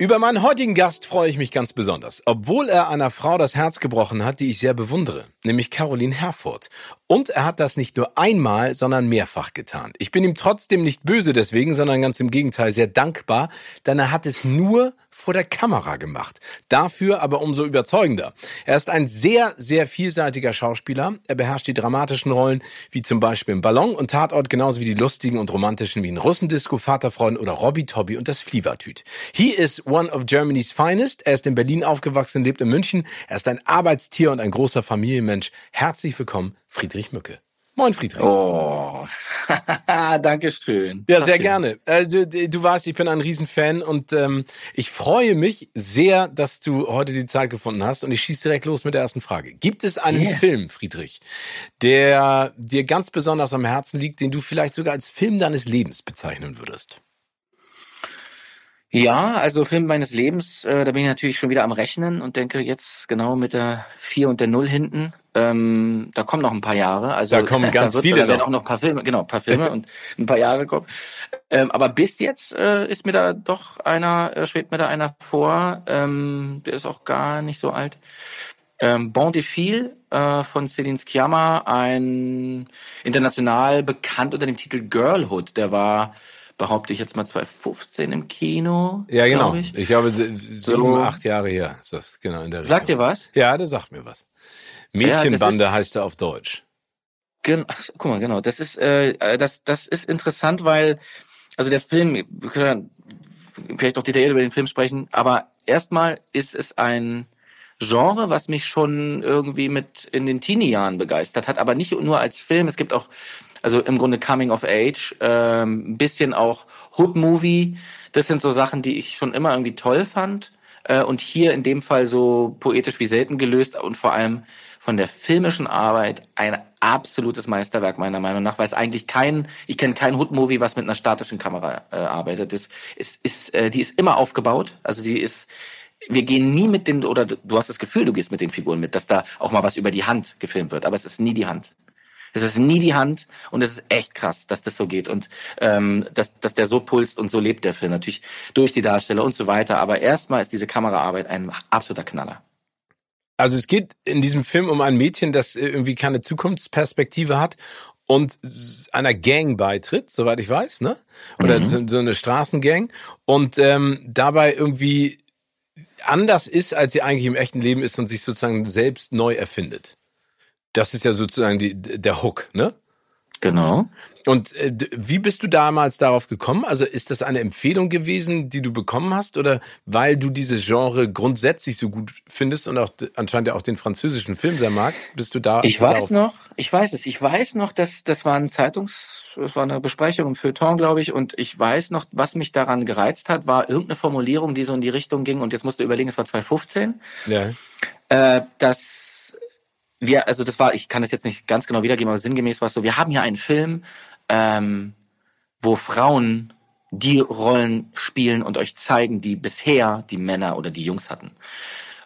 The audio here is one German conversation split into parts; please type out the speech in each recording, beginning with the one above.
Über meinen heutigen Gast freue ich mich ganz besonders, obwohl er einer Frau das Herz gebrochen hat, die ich sehr bewundere, nämlich Caroline Herfurth. Und er hat das nicht nur einmal, sondern mehrfach getan. Ich bin ihm trotzdem nicht böse deswegen, sondern ganz im Gegenteil sehr dankbar, denn er hat es nur vor der Kamera gemacht. Dafür aber umso überzeugender. Er ist ein sehr, sehr vielseitiger Schauspieler. Er beherrscht die dramatischen Rollen, wie zum Beispiel im Ballon und Tatort, genauso wie die lustigen und romantischen wie in Russendisco, Vaterfreund oder Robby Tobby und das Flievertüt. He is one of Germany's finest. Er ist in Berlin aufgewachsen, lebt in München. Er ist ein Arbeitstier und ein großer Familienmensch. Herzlich willkommen, Friedrich Mücke. Moin, Friedrich. Oh, danke schön. Ja, sehr gerne. Äh, du, du weißt, ich bin ein Riesenfan und ähm, ich freue mich sehr, dass du heute die Zeit gefunden hast und ich schieße direkt los mit der ersten Frage. Gibt es einen yeah. Film, Friedrich, der dir ganz besonders am Herzen liegt, den du vielleicht sogar als Film deines Lebens bezeichnen würdest? Ja, also Film meines Lebens, äh, da bin ich natürlich schon wieder am Rechnen und denke jetzt genau mit der 4 und der 0 hinten. Ähm, da kommen noch ein paar Jahre. Also da kommen ganz da wird, viele. Da werden auch noch ein paar Filme, genau, ein paar Filme und ein paar Jahre kommen. Ähm, aber bis jetzt äh, ist mir da doch einer, äh, schwebt mir da einer vor. Ähm, der ist auch gar nicht so alt. Ähm, bon Defil äh, von Celine Sciamma, ein international bekannt unter dem Titel Girlhood. Der war behaupte ich jetzt mal 2015 im Kino. Ja, genau. Ich. ich glaube, sieben, so. acht Jahre her ist das, genau. In der sagt dir was? Ja, der sagt mir was. Mädchenbande ja, heißt er auf Deutsch. Gen guck mal, genau. Das ist, äh, das, das ist interessant, weil, also der Film, wir können vielleicht noch detailliert über den Film sprechen, aber erstmal ist es ein Genre, was mich schon irgendwie mit in den Teenie-Jahren begeistert hat, aber nicht nur als Film. Es gibt auch also im Grunde Coming of Age, ähm, ein bisschen auch Hood Movie. Das sind so Sachen, die ich schon immer irgendwie toll fand. Äh, und hier in dem Fall so poetisch wie selten gelöst und vor allem von der filmischen Arbeit ein absolutes Meisterwerk meiner Meinung nach, weil es eigentlich kein, ich kenne kein Hood-Movie, was mit einer statischen Kamera äh, arbeitet. Das ist, ist, äh, die ist immer aufgebaut. Also die ist, wir gehen nie mit den, oder du hast das Gefühl, du gehst mit den Figuren mit, dass da auch mal was über die Hand gefilmt wird, aber es ist nie die Hand. Es ist nie die Hand und es ist echt krass, dass das so geht und ähm, dass, dass der so pulst und so lebt der Film. Natürlich durch die Darsteller und so weiter. Aber erstmal ist diese Kameraarbeit ein absoluter Knaller. Also es geht in diesem Film um ein Mädchen, das irgendwie keine Zukunftsperspektive hat und einer Gang beitritt, soweit ich weiß, ne? Oder mhm. so, so, eine Straßengang und ähm, dabei irgendwie anders ist, als sie eigentlich im echten Leben ist und sich sozusagen selbst neu erfindet. Das ist ja sozusagen die, der Hook, ne? Genau. Und äh, wie bist du damals darauf gekommen? Also ist das eine Empfehlung gewesen, die du bekommen hast, oder weil du dieses Genre grundsätzlich so gut findest und auch anscheinend ja auch den französischen Film sehr magst, bist du da? Ich weiß noch, ich weiß es, ich weiß noch, dass das war ein Zeitungs, das war eine Besprechung im Feuilleton, glaube ich, und ich weiß noch, was mich daran gereizt hat, war irgendeine Formulierung, die so in die Richtung ging. Und jetzt musst du überlegen, es war 2015. Ja. Äh, dass wir, also das war, ich kann das jetzt nicht ganz genau wiedergeben, aber sinngemäß war es so, wir haben hier einen Film, ähm, wo Frauen die Rollen spielen und euch zeigen, die bisher die Männer oder die Jungs hatten.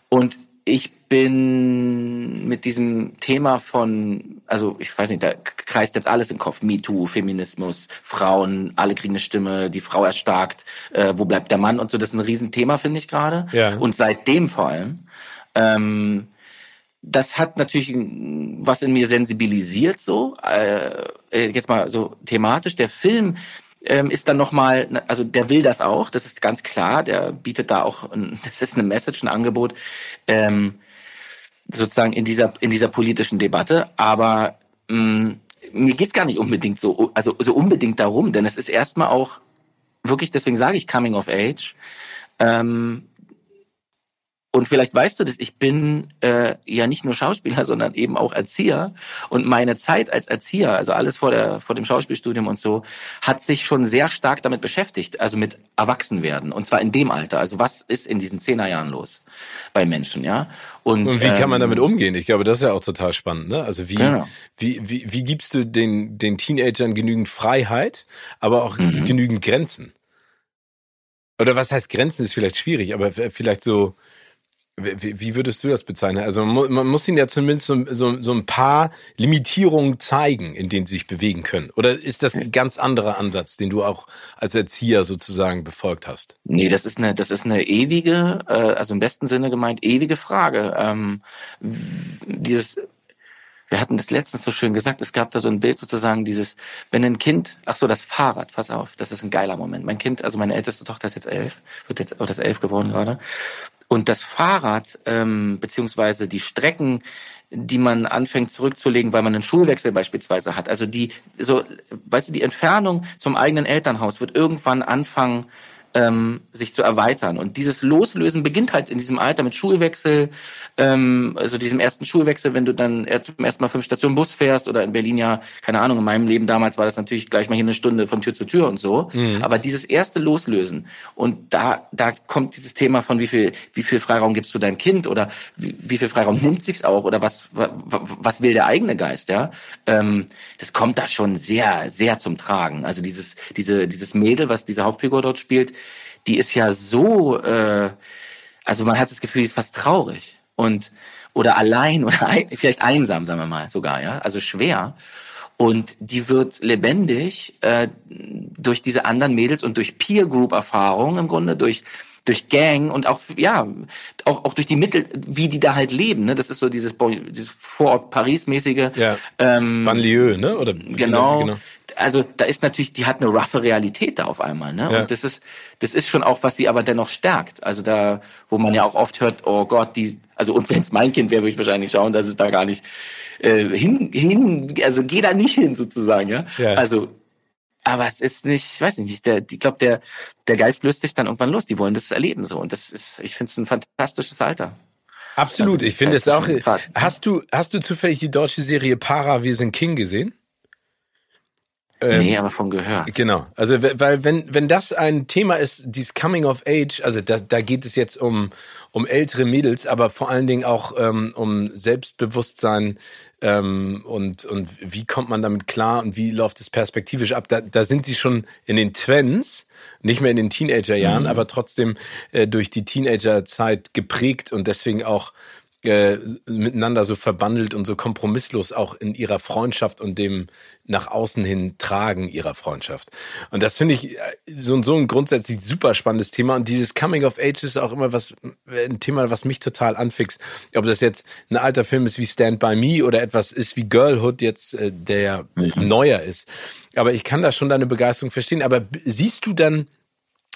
Und ich bin mit diesem Thema von, also ich weiß nicht, da kreist jetzt alles im Kopf. MeToo, Feminismus, Frauen, alle kriegen eine Stimme, die Frau erstarkt, äh, wo bleibt der Mann und so. Das ist ein Riesenthema, finde ich gerade. Ja. Und seitdem vor allem ähm, das hat natürlich was in mir sensibilisiert, so äh, äh, jetzt mal so thematisch. Der Film ähm, ist dann nochmal, also der will das auch, das ist ganz klar. Der bietet da auch, ein, das ist eine Message, ein Angebot, ähm, sozusagen in dieser in dieser politischen Debatte. Aber mh, mm, mir geht's gar nicht unbedingt so, also so unbedingt darum, denn es ist erstmal auch wirklich, deswegen sage ich Coming of Age. Ähm, und vielleicht weißt du das, ich bin äh, ja nicht nur Schauspieler, sondern eben auch Erzieher. Und meine Zeit als Erzieher, also alles vor, der, vor dem Schauspielstudium und so, hat sich schon sehr stark damit beschäftigt, also mit Erwachsenwerden. Und zwar in dem Alter. Also was ist in diesen Zehnerjahren los bei Menschen, ja? Und, und wie ähm, kann man damit umgehen? Ich glaube, das ist ja auch total spannend. Ne? Also wie, genau. wie, wie, wie gibst du den, den Teenagern genügend Freiheit, aber auch mhm. genügend Grenzen? Oder was heißt Grenzen ist vielleicht schwierig, aber vielleicht so wie, würdest du das bezeichnen? Also man muss ihnen ja zumindest so, so, so ein paar Limitierungen zeigen, in denen sie sich bewegen können. Oder ist das ein ganz anderer Ansatz, den du auch als Erzieher sozusagen befolgt hast? Nee, das ist eine, das ist eine ewige, äh, also im besten Sinne gemeint, ewige Frage. Ähm, dieses wir hatten das letztens so schön gesagt, es gab da so ein Bild sozusagen dieses, wenn ein Kind, ach so, das Fahrrad, pass auf, das ist ein geiler Moment. Mein Kind, also meine älteste Tochter ist jetzt elf, wird jetzt, oder ist elf geworden gerade. Und das Fahrrad, ähm, beziehungsweise die Strecken, die man anfängt zurückzulegen, weil man einen Schulwechsel beispielsweise hat. Also die, so, weißt du, die Entfernung zum eigenen Elternhaus wird irgendwann anfangen, ähm, sich zu erweitern. Und dieses Loslösen beginnt halt in diesem Alter mit Schulwechsel, ähm, also diesem ersten Schulwechsel, wenn du dann erst zum ersten Mal fünf Stationen Bus fährst oder in Berlin ja, keine Ahnung, in meinem Leben damals war das natürlich gleich mal hier eine Stunde von Tür zu Tür und so. Mhm. Aber dieses erste Loslösen und da, da kommt dieses Thema von wie viel, wie viel Freiraum gibst du deinem Kind oder wie, wie viel Freiraum nimmt sich's auch oder was, was, was will der eigene Geist, ja? Ähm, das kommt da schon sehr, sehr zum Tragen. Also dieses, diese, dieses Mädel, was diese Hauptfigur dort spielt, die ist ja so, äh, also man hat das Gefühl, die ist fast traurig und oder allein oder ein, vielleicht einsam, sagen wir mal sogar, ja, also schwer. Und die wird lebendig äh, durch diese anderen Mädels und durch Peer Group Erfahrungen im Grunde, durch durch Gang und auch ja auch auch durch die Mittel, wie die da halt leben. Ne? Das ist so dieses, dieses Vorort Paris mäßige. Ja. Ähm, Banlieue, ne? Oder genau. genau also da ist natürlich, die hat eine roughe Realität da auf einmal, ne? Ja. Und das ist, das ist schon auch, was sie aber dennoch stärkt. Also da, wo man ja auch oft hört, oh Gott, die, also und wenn es mein Kind wäre, würde ich wahrscheinlich schauen, dass es da gar nicht äh, hin, hin, also geh da nicht hin sozusagen, ja. ja. Also, aber es ist nicht, ich weiß nicht, der, ich glaube, der, der Geist löst sich dann irgendwann los. Die wollen das erleben so und das ist, ich finde es ein fantastisches Alter. Absolut, also, ich finde es auch. Hast du, hast du zufällig die deutsche Serie Para, wir sind King gesehen? Ähm, nee, aber vom Gehör. Genau. Also, weil, wenn, wenn das ein Thema ist, dieses Coming of Age, also da, da geht es jetzt um, um ältere Mädels, aber vor allen Dingen auch ähm, um Selbstbewusstsein ähm, und, und wie kommt man damit klar und wie läuft es perspektivisch ab. Da, da sind sie schon in den Twins, nicht mehr in den Teenagerjahren, mhm. aber trotzdem äh, durch die Teenagerzeit geprägt und deswegen auch äh, miteinander so verbandelt und so kompromisslos auch in ihrer Freundschaft und dem nach außen hin tragen ihrer Freundschaft. Und das finde ich äh, so, so ein grundsätzlich super spannendes Thema. Und dieses Coming of Age ist auch immer was, ein Thema, was mich total anfixt. Ob das jetzt ein alter Film ist wie Stand By Me oder etwas ist wie Girlhood jetzt, äh, der mhm. neuer ist. Aber ich kann da schon deine Begeisterung verstehen. Aber siehst du dann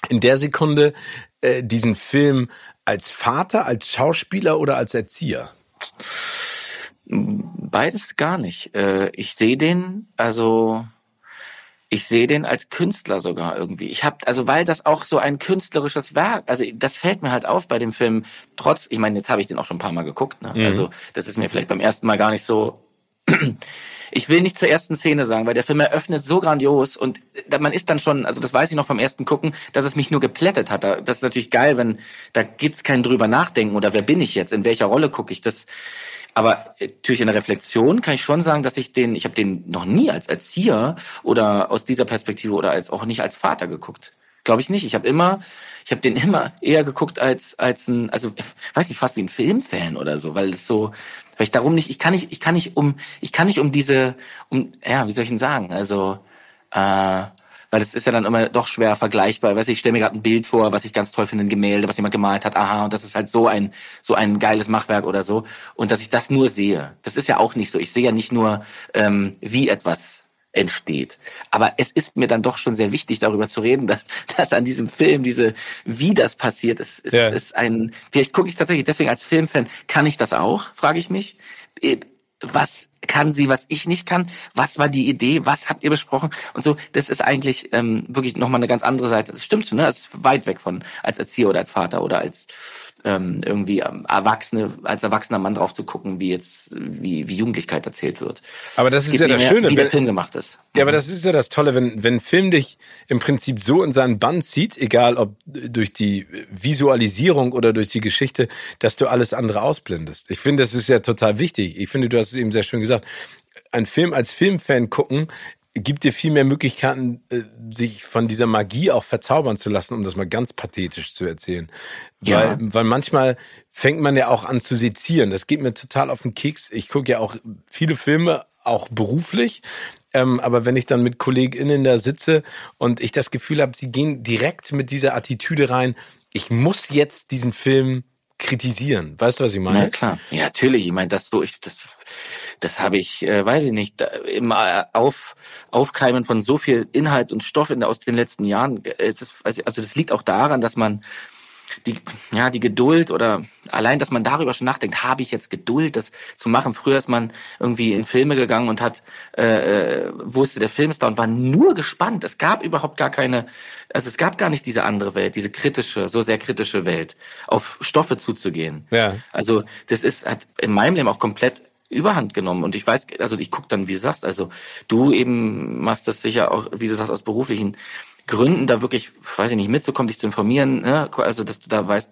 in der Sekunde äh, diesen Film als Vater, als Schauspieler oder als Erzieher? Beides gar nicht. Äh, ich sehe den, also ich sehe den als Künstler sogar irgendwie. Ich habe also weil das auch so ein künstlerisches Werk, also das fällt mir halt auf bei dem Film. Trotz, ich meine, jetzt habe ich den auch schon ein paar Mal geguckt. Ne? Mhm. Also das ist mir vielleicht beim ersten Mal gar nicht so ich will nicht zur ersten Szene sagen, weil der Film eröffnet so grandios und man ist dann schon, also das weiß ich noch vom ersten Gucken, dass es mich nur geplättet hat. Das ist natürlich geil, wenn da gibt's kein drüber nachdenken oder wer bin ich jetzt, in welcher Rolle gucke ich das. Aber natürlich in der Reflexion kann ich schon sagen, dass ich den, ich habe den noch nie als Erzieher oder aus dieser Perspektive oder als auch nicht als Vater geguckt. Glaube ich nicht. Ich habe immer, ich habe den immer eher geguckt als als ein, also weiß nicht, fast wie ein Filmfan oder so, weil es so, weil ich darum nicht, ich kann nicht, ich kann nicht um, ich kann nicht um diese, um, ja, wie soll ich denn sagen? Also, äh, weil das ist ja dann immer doch schwer vergleichbar. Weiß ich, stelle mir gerade ein Bild vor, was ich ganz toll finde, ein Gemälde, was jemand gemalt hat, aha, und das ist halt so ein so ein geiles Machwerk oder so. Und dass ich das nur sehe, das ist ja auch nicht so. Ich sehe ja nicht nur, ähm, wie etwas entsteht. Aber es ist mir dann doch schon sehr wichtig, darüber zu reden, dass, dass an diesem Film diese, wie das passiert, ist, ist, ja. ist ein, vielleicht gucke ich tatsächlich deswegen als Filmfan, kann ich das auch, frage ich mich. Äh, was kann sie, was ich nicht kann, was war die Idee, was habt ihr besprochen und so, das ist eigentlich ähm, wirklich nochmal eine ganz andere Seite. Das stimmt so, ne? Das ist weit weg von als Erzieher oder als Vater oder als ähm, irgendwie ähm, Erwachsene, als erwachsener Mann drauf zu gucken, wie jetzt, wie, wie Jugendlichkeit erzählt wird. Aber das ist ja das mehr, Schöne. Wie der Film gemacht ist. Ja, aber das ist ja das Tolle, wenn, wenn ein Film dich im Prinzip so in seinen Bann zieht, egal ob durch die Visualisierung oder durch die Geschichte, dass du alles andere ausblendest. Ich finde, das ist ja total wichtig. Ich finde, du hast es eben sehr schön gesagt. Ein Film als Filmfan gucken gibt dir viel mehr Möglichkeiten, äh, sich von dieser Magie auch verzaubern zu lassen, um das mal ganz pathetisch zu erzählen. Ja. Weil, weil manchmal fängt man ja auch an zu sezieren. Das geht mir total auf den Keks. Ich gucke ja auch viele Filme, auch beruflich. Ähm, aber wenn ich dann mit KollegInnen da sitze und ich das Gefühl habe, sie gehen direkt mit dieser Attitüde rein, ich muss jetzt diesen Film kritisieren. Weißt du, was ich meine? Ja, klar. Ja, natürlich. Ich meine, das so, ich, das das habe ich, äh, weiß ich nicht, im Auf, Aufkeimen von so viel Inhalt und Stoff in, aus den letzten Jahren. Es ist, also das liegt auch daran, dass man die, ja, die Geduld oder allein, dass man darüber schon nachdenkt, habe ich jetzt Geduld, das zu machen. Früher ist man irgendwie in Filme gegangen und hat, äh, äh wusste, der Film ist da und war nur gespannt. Es gab überhaupt gar keine, also es gab gar nicht diese andere Welt, diese kritische, so sehr kritische Welt, auf Stoffe zuzugehen. Ja. Also das ist, hat in meinem Leben auch komplett Überhand genommen. Und ich weiß, also ich guck dann, wie du sagst, also du eben machst das sicher auch, wie du sagst, aus beruflichen Gründen, da wirklich, weiß ich nicht, mitzukommen, dich zu informieren, ne? also dass du da weißt,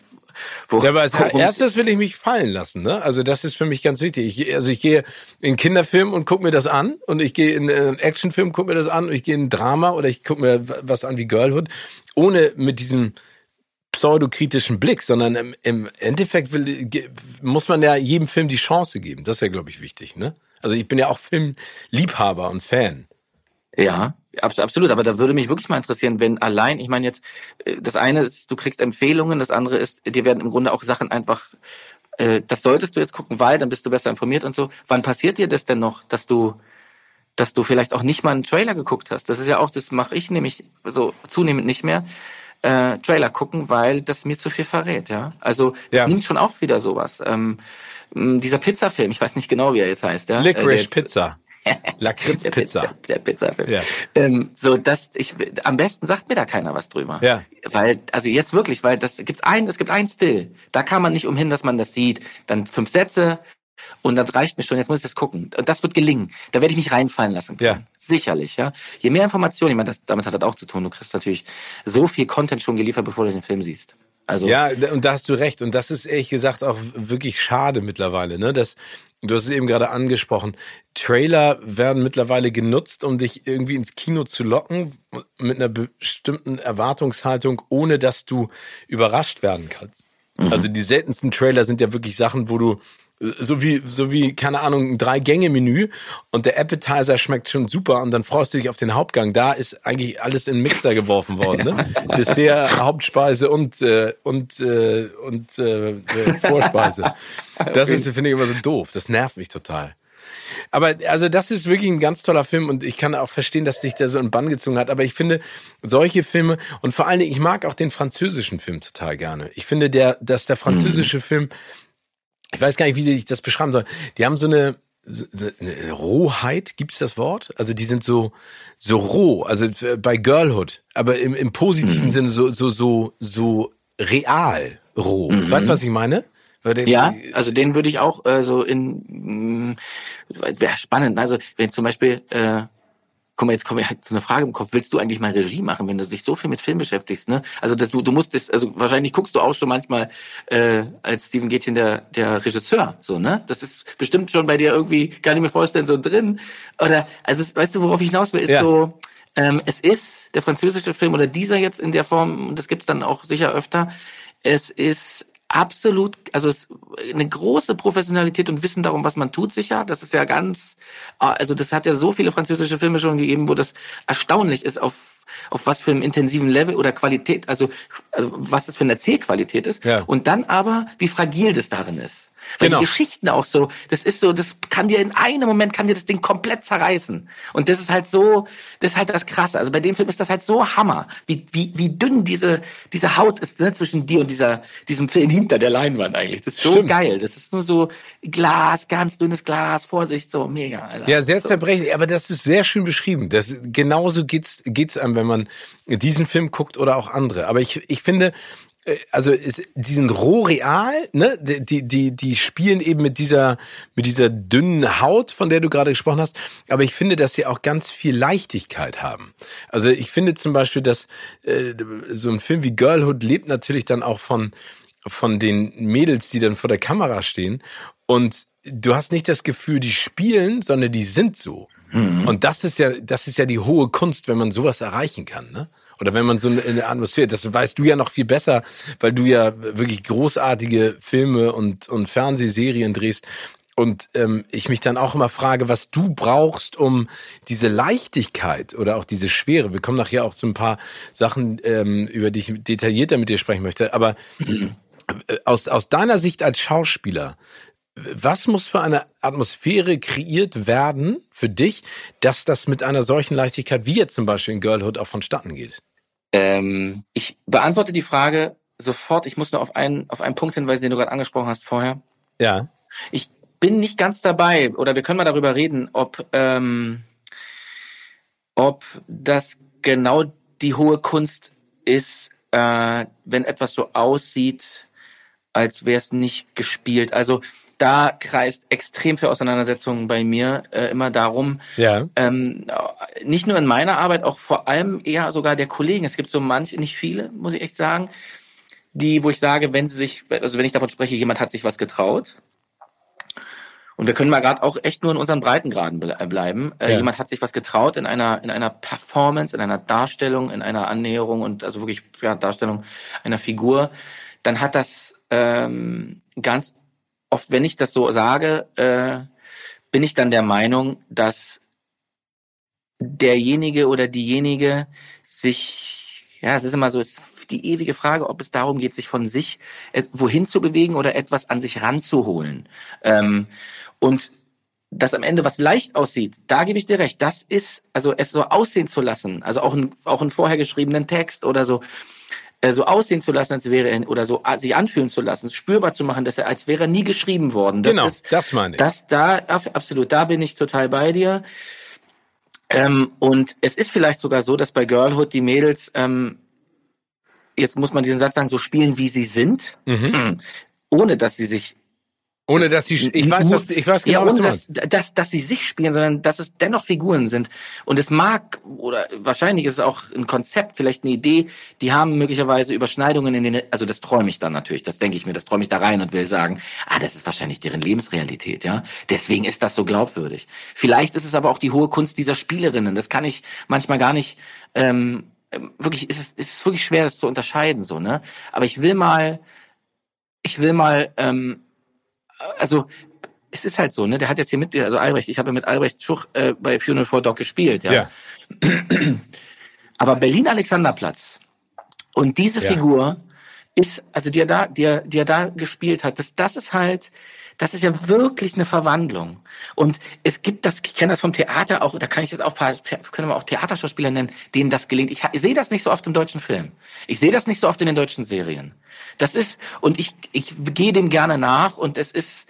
wo, ja, aber als erstes will ich mich fallen lassen, ne? Also das ist für mich ganz wichtig. Ich, also ich gehe in Kinderfilm und guck mir das an und ich gehe in einen Actionfilm, guck mir das an und ich gehe in ein Drama oder ich guck mir was an wie Girlhood, ohne mit diesem pseudokritischen Blick, sondern im, im Endeffekt will, muss man ja jedem Film die Chance geben. Das ist ja, glaube ich, wichtig. Ne? Also ich bin ja auch Filmliebhaber und Fan. Ja, absolut. Aber da würde mich wirklich mal interessieren, wenn allein, ich meine jetzt, äh, das eine ist, du kriegst Empfehlungen, das andere ist, dir werden im Grunde auch Sachen einfach, äh, das solltest du jetzt gucken, weil dann bist du besser informiert und so. Wann passiert dir das denn noch, dass du, dass du vielleicht auch nicht mal einen Trailer geguckt hast? Das ist ja auch, das mache ich nämlich so zunehmend nicht mehr äh, Trailer gucken, weil das mir zu viel verrät, ja. Also das ja. nimmt schon auch wieder sowas. Ähm, dieser Pizzafilm, ich weiß nicht genau, wie er jetzt heißt, ja. Licorice äh, Pizza. Lakritz-Pizza. Der, der Pizzafilm. Ja. Ähm, so, das, ich, am besten sagt mir da keiner was drüber. Ja. Weil, also jetzt wirklich, weil das gibt's ein, es gibt ein Still. Da kann man nicht umhin, dass man das sieht. Dann fünf Sätze, und das reicht mir schon, jetzt muss ich das gucken. Und das wird gelingen. Da werde ich mich reinfallen lassen können. Ja. Sicherlich, ja. Je mehr Informationen, ich meine, das, damit hat das auch zu tun. Du kriegst natürlich so viel Content schon geliefert, bevor du den Film siehst. Also ja, und da hast du recht. Und das ist ehrlich gesagt auch wirklich schade mittlerweile, ne? Das, du hast es eben gerade angesprochen. Trailer werden mittlerweile genutzt, um dich irgendwie ins Kino zu locken, mit einer bestimmten Erwartungshaltung, ohne dass du überrascht werden kannst. Mhm. Also die seltensten Trailer sind ja wirklich Sachen, wo du so wie, so wie, keine Ahnung, ein Drei-Gänge-Menü und der Appetizer schmeckt schon super und dann freust du dich auf den Hauptgang. Da ist eigentlich alles in den Mixer geworfen worden. Ne? Dessert, Hauptspeise und, äh, und, äh, und äh, Vorspeise. Das ist, finde ich, immer so doof. Das nervt mich total. Aber also das ist wirklich ein ganz toller Film und ich kann auch verstehen, dass dich der so in Bann gezogen hat. Aber ich finde solche Filme und vor allen Dingen, ich mag auch den französischen Film total gerne. Ich finde, der, dass der französische mhm. Film ich weiß gar nicht, wie ich das beschreiben soll. Die haben so eine, so eine Rohheit, gibt's das Wort? Also die sind so so roh, also bei Girlhood, aber im, im positiven mhm. Sinne so so so so real roh. Mhm. Weißt du, was ich meine? Ja, also den würde ich auch äh, so in mm, wäre spannend. Also wenn zum Beispiel äh, guck mal, jetzt kommt mir halt so eine Frage im Kopf, willst du eigentlich mal Regie machen, wenn du dich so viel mit Film beschäftigst, ne? Also dass du, du musst das, also wahrscheinlich guckst du auch schon manchmal äh, als Steven Gätchen der, der Regisseur, so, ne? Das ist bestimmt schon bei dir irgendwie, gar nicht mehr vorstellen, so drin. Oder, also weißt du, worauf ich hinaus will, ist ja. so, ähm, es ist der französische Film oder dieser jetzt in der Form, und das gibt's dann auch sicher öfter, es ist absolut, also eine große Professionalität und Wissen darum, was man tut, sicher. Das ist ja ganz, also das hat ja so viele französische Filme schon gegeben, wo das erstaunlich ist, auf auf was für einem intensiven Level oder Qualität, also, also was das für eine Erzählqualität ist. Ja. Und dann aber, wie fragil das darin ist. Weil genau. die Geschichten auch so, das ist so, das kann dir in einem Moment kann dir das Ding komplett zerreißen. Und das ist halt so, das ist halt das Krasse. Also bei dem Film ist das halt so Hammer, wie, wie, wie dünn diese, diese Haut ist ne, zwischen dir und dieser, diesem Film hinter der Leinwand eigentlich. Das ist so Stimmt. geil. Das ist nur so Glas, ganz dünnes Glas, Vorsicht, so mega. Alter. Ja, sehr so. zerbrechlich, aber das ist sehr schön beschrieben. Das, genauso geht's, geht's einem, wenn man diesen Film guckt oder auch andere. Aber ich, ich finde, also ist, die sind roh real, ne? Die, die, die spielen eben mit dieser, mit dieser dünnen Haut, von der du gerade gesprochen hast. Aber ich finde, dass sie auch ganz viel Leichtigkeit haben. Also ich finde zum Beispiel, dass äh, so ein Film wie Girlhood lebt natürlich dann auch von, von den Mädels, die dann vor der Kamera stehen. Und du hast nicht das Gefühl, die spielen, sondern die sind so. Mhm. Und das ist ja, das ist ja die hohe Kunst, wenn man sowas erreichen kann, ne? Oder wenn man so eine Atmosphäre, das weißt du ja noch viel besser, weil du ja wirklich großartige Filme und, und Fernsehserien drehst. Und ähm, ich mich dann auch immer frage, was du brauchst, um diese Leichtigkeit oder auch diese Schwere. Wir kommen nachher auch zu ein paar Sachen, ähm, über die ich detaillierter mit dir sprechen möchte. Aber mhm. aus, aus deiner Sicht als Schauspieler, was muss für eine Atmosphäre kreiert werden für dich, dass das mit einer solchen Leichtigkeit wie jetzt zum Beispiel in Girlhood auch vonstatten geht? Ähm, ich beantworte die Frage sofort. Ich muss nur auf einen, auf einen Punkt hinweisen, den du gerade angesprochen hast vorher. Ja. Ich bin nicht ganz dabei, oder wir können mal darüber reden, ob, ähm, ob das genau die hohe Kunst ist, äh, wenn etwas so aussieht, als wäre es nicht gespielt. Also da kreist extrem viel Auseinandersetzungen bei mir äh, immer darum, ja. ähm, nicht nur in meiner Arbeit, auch vor allem eher sogar der Kollegen. Es gibt so manche, nicht viele, muss ich echt sagen, die, wo ich sage, wenn sie sich, also wenn ich davon spreche, jemand hat sich was getraut. Und wir können mal gerade auch echt nur in unseren Breitengraden äh, bleiben. Äh, ja. Jemand hat sich was getraut in einer in einer Performance, in einer Darstellung, in einer Annäherung und also wirklich ja, Darstellung einer Figur. Dann hat das ähm, ganz oft, wenn ich das so sage, äh, bin ich dann der Meinung, dass derjenige oder diejenige sich, ja, es ist immer so, es ist die ewige Frage, ob es darum geht, sich von sich äh, wohin zu bewegen oder etwas an sich ranzuholen. Ähm, und das am Ende was leicht aussieht, da gebe ich dir recht. Das ist, also es so aussehen zu lassen, also auch ein, auch einen vorher geschriebenen Text oder so, so aussehen zu lassen, als wäre er, oder so äh, sich anfühlen zu lassen, spürbar zu machen, dass er, als wäre er nie geschrieben worden. Das genau, ist, das meine ich. Das, da, absolut, da bin ich total bei dir. Ähm, und es ist vielleicht sogar so, dass bei Girlhood die Mädels, ähm, jetzt muss man diesen Satz sagen, so spielen, wie sie sind, mhm. ohne dass sie sich ohne dass sie, ich weiß, was, ich weiß genau, ja, was du meinst. Dass, dass, dass sie sich spielen, sondern dass es dennoch Figuren sind. Und es mag, oder wahrscheinlich ist es auch ein Konzept, vielleicht eine Idee, die haben möglicherweise Überschneidungen in den, also das träume ich dann natürlich, das denke ich mir, das träume ich da rein und will sagen, ah, das ist wahrscheinlich deren Lebensrealität, ja. Deswegen ist das so glaubwürdig. Vielleicht ist es aber auch die hohe Kunst dieser Spielerinnen. Das kann ich manchmal gar nicht, ähm, wirklich, ist es, ist es wirklich schwer, das zu unterscheiden, so, ne. Aber ich will mal, ich will mal, ähm, also es ist halt so, ne? Der hat jetzt hier mit, also Albrecht, ich habe mit Albrecht Schuch äh, bei Funeral for Dog gespielt, ja. ja. Aber Berlin Alexanderplatz und diese ja. Figur ist, also die er da, die er, die er da gespielt hat, das, das ist halt, das ist ja wirklich eine Verwandlung. Und es gibt das, ich kenne das vom Theater auch, da kann ich jetzt auch paar, können wir auch Theaterschauspieler nennen, denen das gelingt. Ich, ich sehe das nicht so oft im deutschen Film. Ich sehe das nicht so oft in den deutschen Serien. Das ist, und ich, ich gehe dem gerne nach und es ist,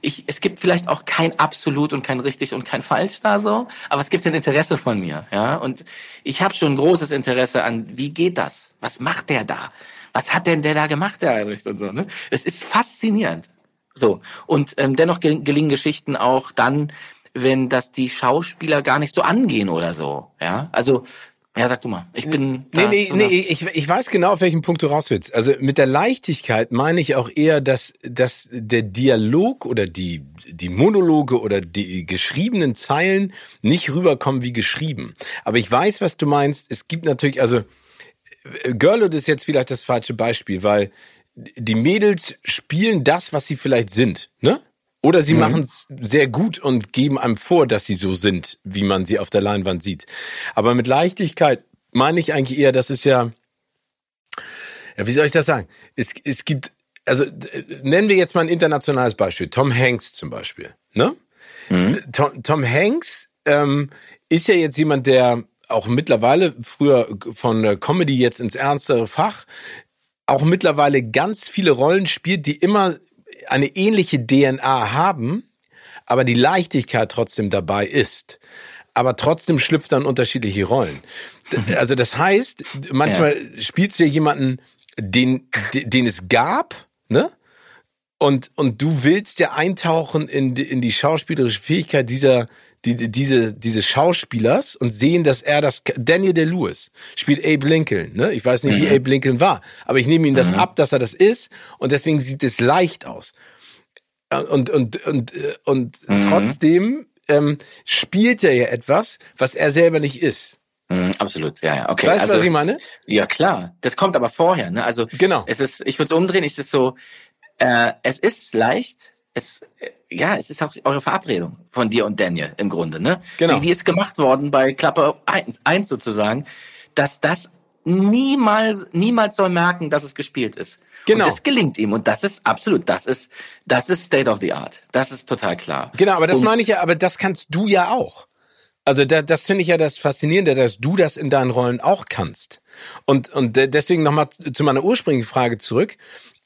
ich, es gibt vielleicht auch kein absolut und kein richtig und kein falsch da so, aber es gibt ein Interesse von mir, ja. Und ich habe schon ein großes Interesse an, wie geht das? Was macht der da? Was hat denn der da gemacht, der Albrecht und so, ne? Es ist faszinierend. So. Und ähm, dennoch gelingen Geschichten auch dann, wenn das die Schauspieler gar nicht so angehen oder so. Ja, also ja, sag du mal. Ich bin. Nee, nee, nee, ich, ich weiß genau, auf welchen Punkt du raus willst. Also mit der Leichtigkeit meine ich auch eher, dass, dass der Dialog oder die, die Monologe oder die geschriebenen Zeilen nicht rüberkommen wie geschrieben. Aber ich weiß, was du meinst. Es gibt natürlich, also Girlhood ist jetzt vielleicht das falsche Beispiel, weil die Mädels spielen das, was sie vielleicht sind, ne? Oder sie mhm. machen es sehr gut und geben einem vor, dass sie so sind, wie man sie auf der Leinwand sieht. Aber mit Leichtigkeit meine ich eigentlich eher, das ist ja, ja, wie soll ich das sagen? Es, es gibt also nennen wir jetzt mal ein internationales Beispiel. Tom Hanks zum Beispiel. Ne? Mhm. Tom, Tom Hanks ähm, ist ja jetzt jemand, der auch mittlerweile früher von Comedy jetzt ins ernstere Fach auch mittlerweile ganz viele Rollen spielt, die immer eine ähnliche DNA haben, aber die Leichtigkeit trotzdem dabei ist. Aber trotzdem schlüpft dann unterschiedliche Rollen. Also das heißt, manchmal ja. spielst du ja jemanden, den, den es gab, ne? Und, und du willst ja eintauchen in, in die schauspielerische Fähigkeit dieser, die, diese, dieses Schauspielers und sehen, dass er das, Daniel Day-Lewis spielt Abe Lincoln, ne? Ich weiß nicht, mhm. wie Abe Lincoln war, aber ich nehme ihm das mhm. ab, dass er das ist und deswegen sieht es leicht aus. Und, und, und, und mhm. trotzdem ähm, spielt er ja etwas, was er selber nicht ist. Mhm, absolut, ja, ja, okay. Weißt du, also, was ich meine? Ja, klar. Das kommt aber vorher, ne? Also, genau. Es ist, ich würde es umdrehen, ich ist so, äh, es ist leicht, es, äh, ja, es ist auch eure Verabredung von dir und Daniel im Grunde, ne? Genau. Die, die ist gemacht worden bei Klappe 1, 1 sozusagen, dass das niemals, niemals soll merken, dass es gespielt ist. Genau. Und das gelingt ihm und das ist absolut, das ist, das ist State of the Art. Das ist total klar. Genau, aber das und, meine ich ja, aber das kannst du ja auch. Also da, das finde ich ja das Faszinierende, dass du das in deinen Rollen auch kannst. Und, und deswegen nochmal zu meiner ursprünglichen Frage zurück.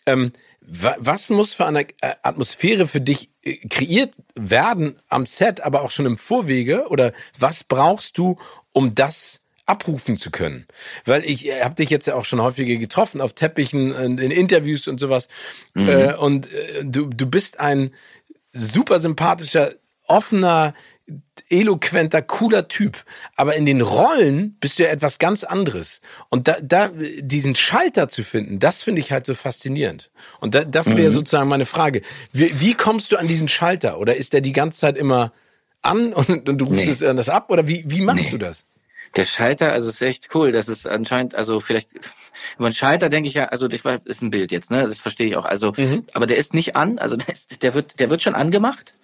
Ähm, was muss für eine äh, Atmosphäre für dich äh, kreiert werden am Set, aber auch schon im Vorwege? Oder was brauchst du, um das abrufen zu können. Weil ich äh, habe dich jetzt ja auch schon häufiger getroffen auf Teppichen, in, in Interviews und sowas. Mhm. Äh, und äh, du, du bist ein super sympathischer, offener, eloquenter, cooler Typ. Aber in den Rollen bist du ja etwas ganz anderes. Und da, da diesen Schalter zu finden, das finde ich halt so faszinierend. Und da, das wäre mhm. sozusagen meine Frage. Wie, wie kommst du an diesen Schalter? Oder ist der die ganze Zeit immer an und, und du rufst nee. es anders ab? Oder wie, wie machst nee. du das? Der Schalter, also ist echt cool. Das ist anscheinend, also vielleicht, über den Schalter denke ich ja, also das ist ein Bild jetzt, ne? Das verstehe ich auch. Also, mhm. aber der ist nicht an, also der, ist, der wird, der wird schon angemacht.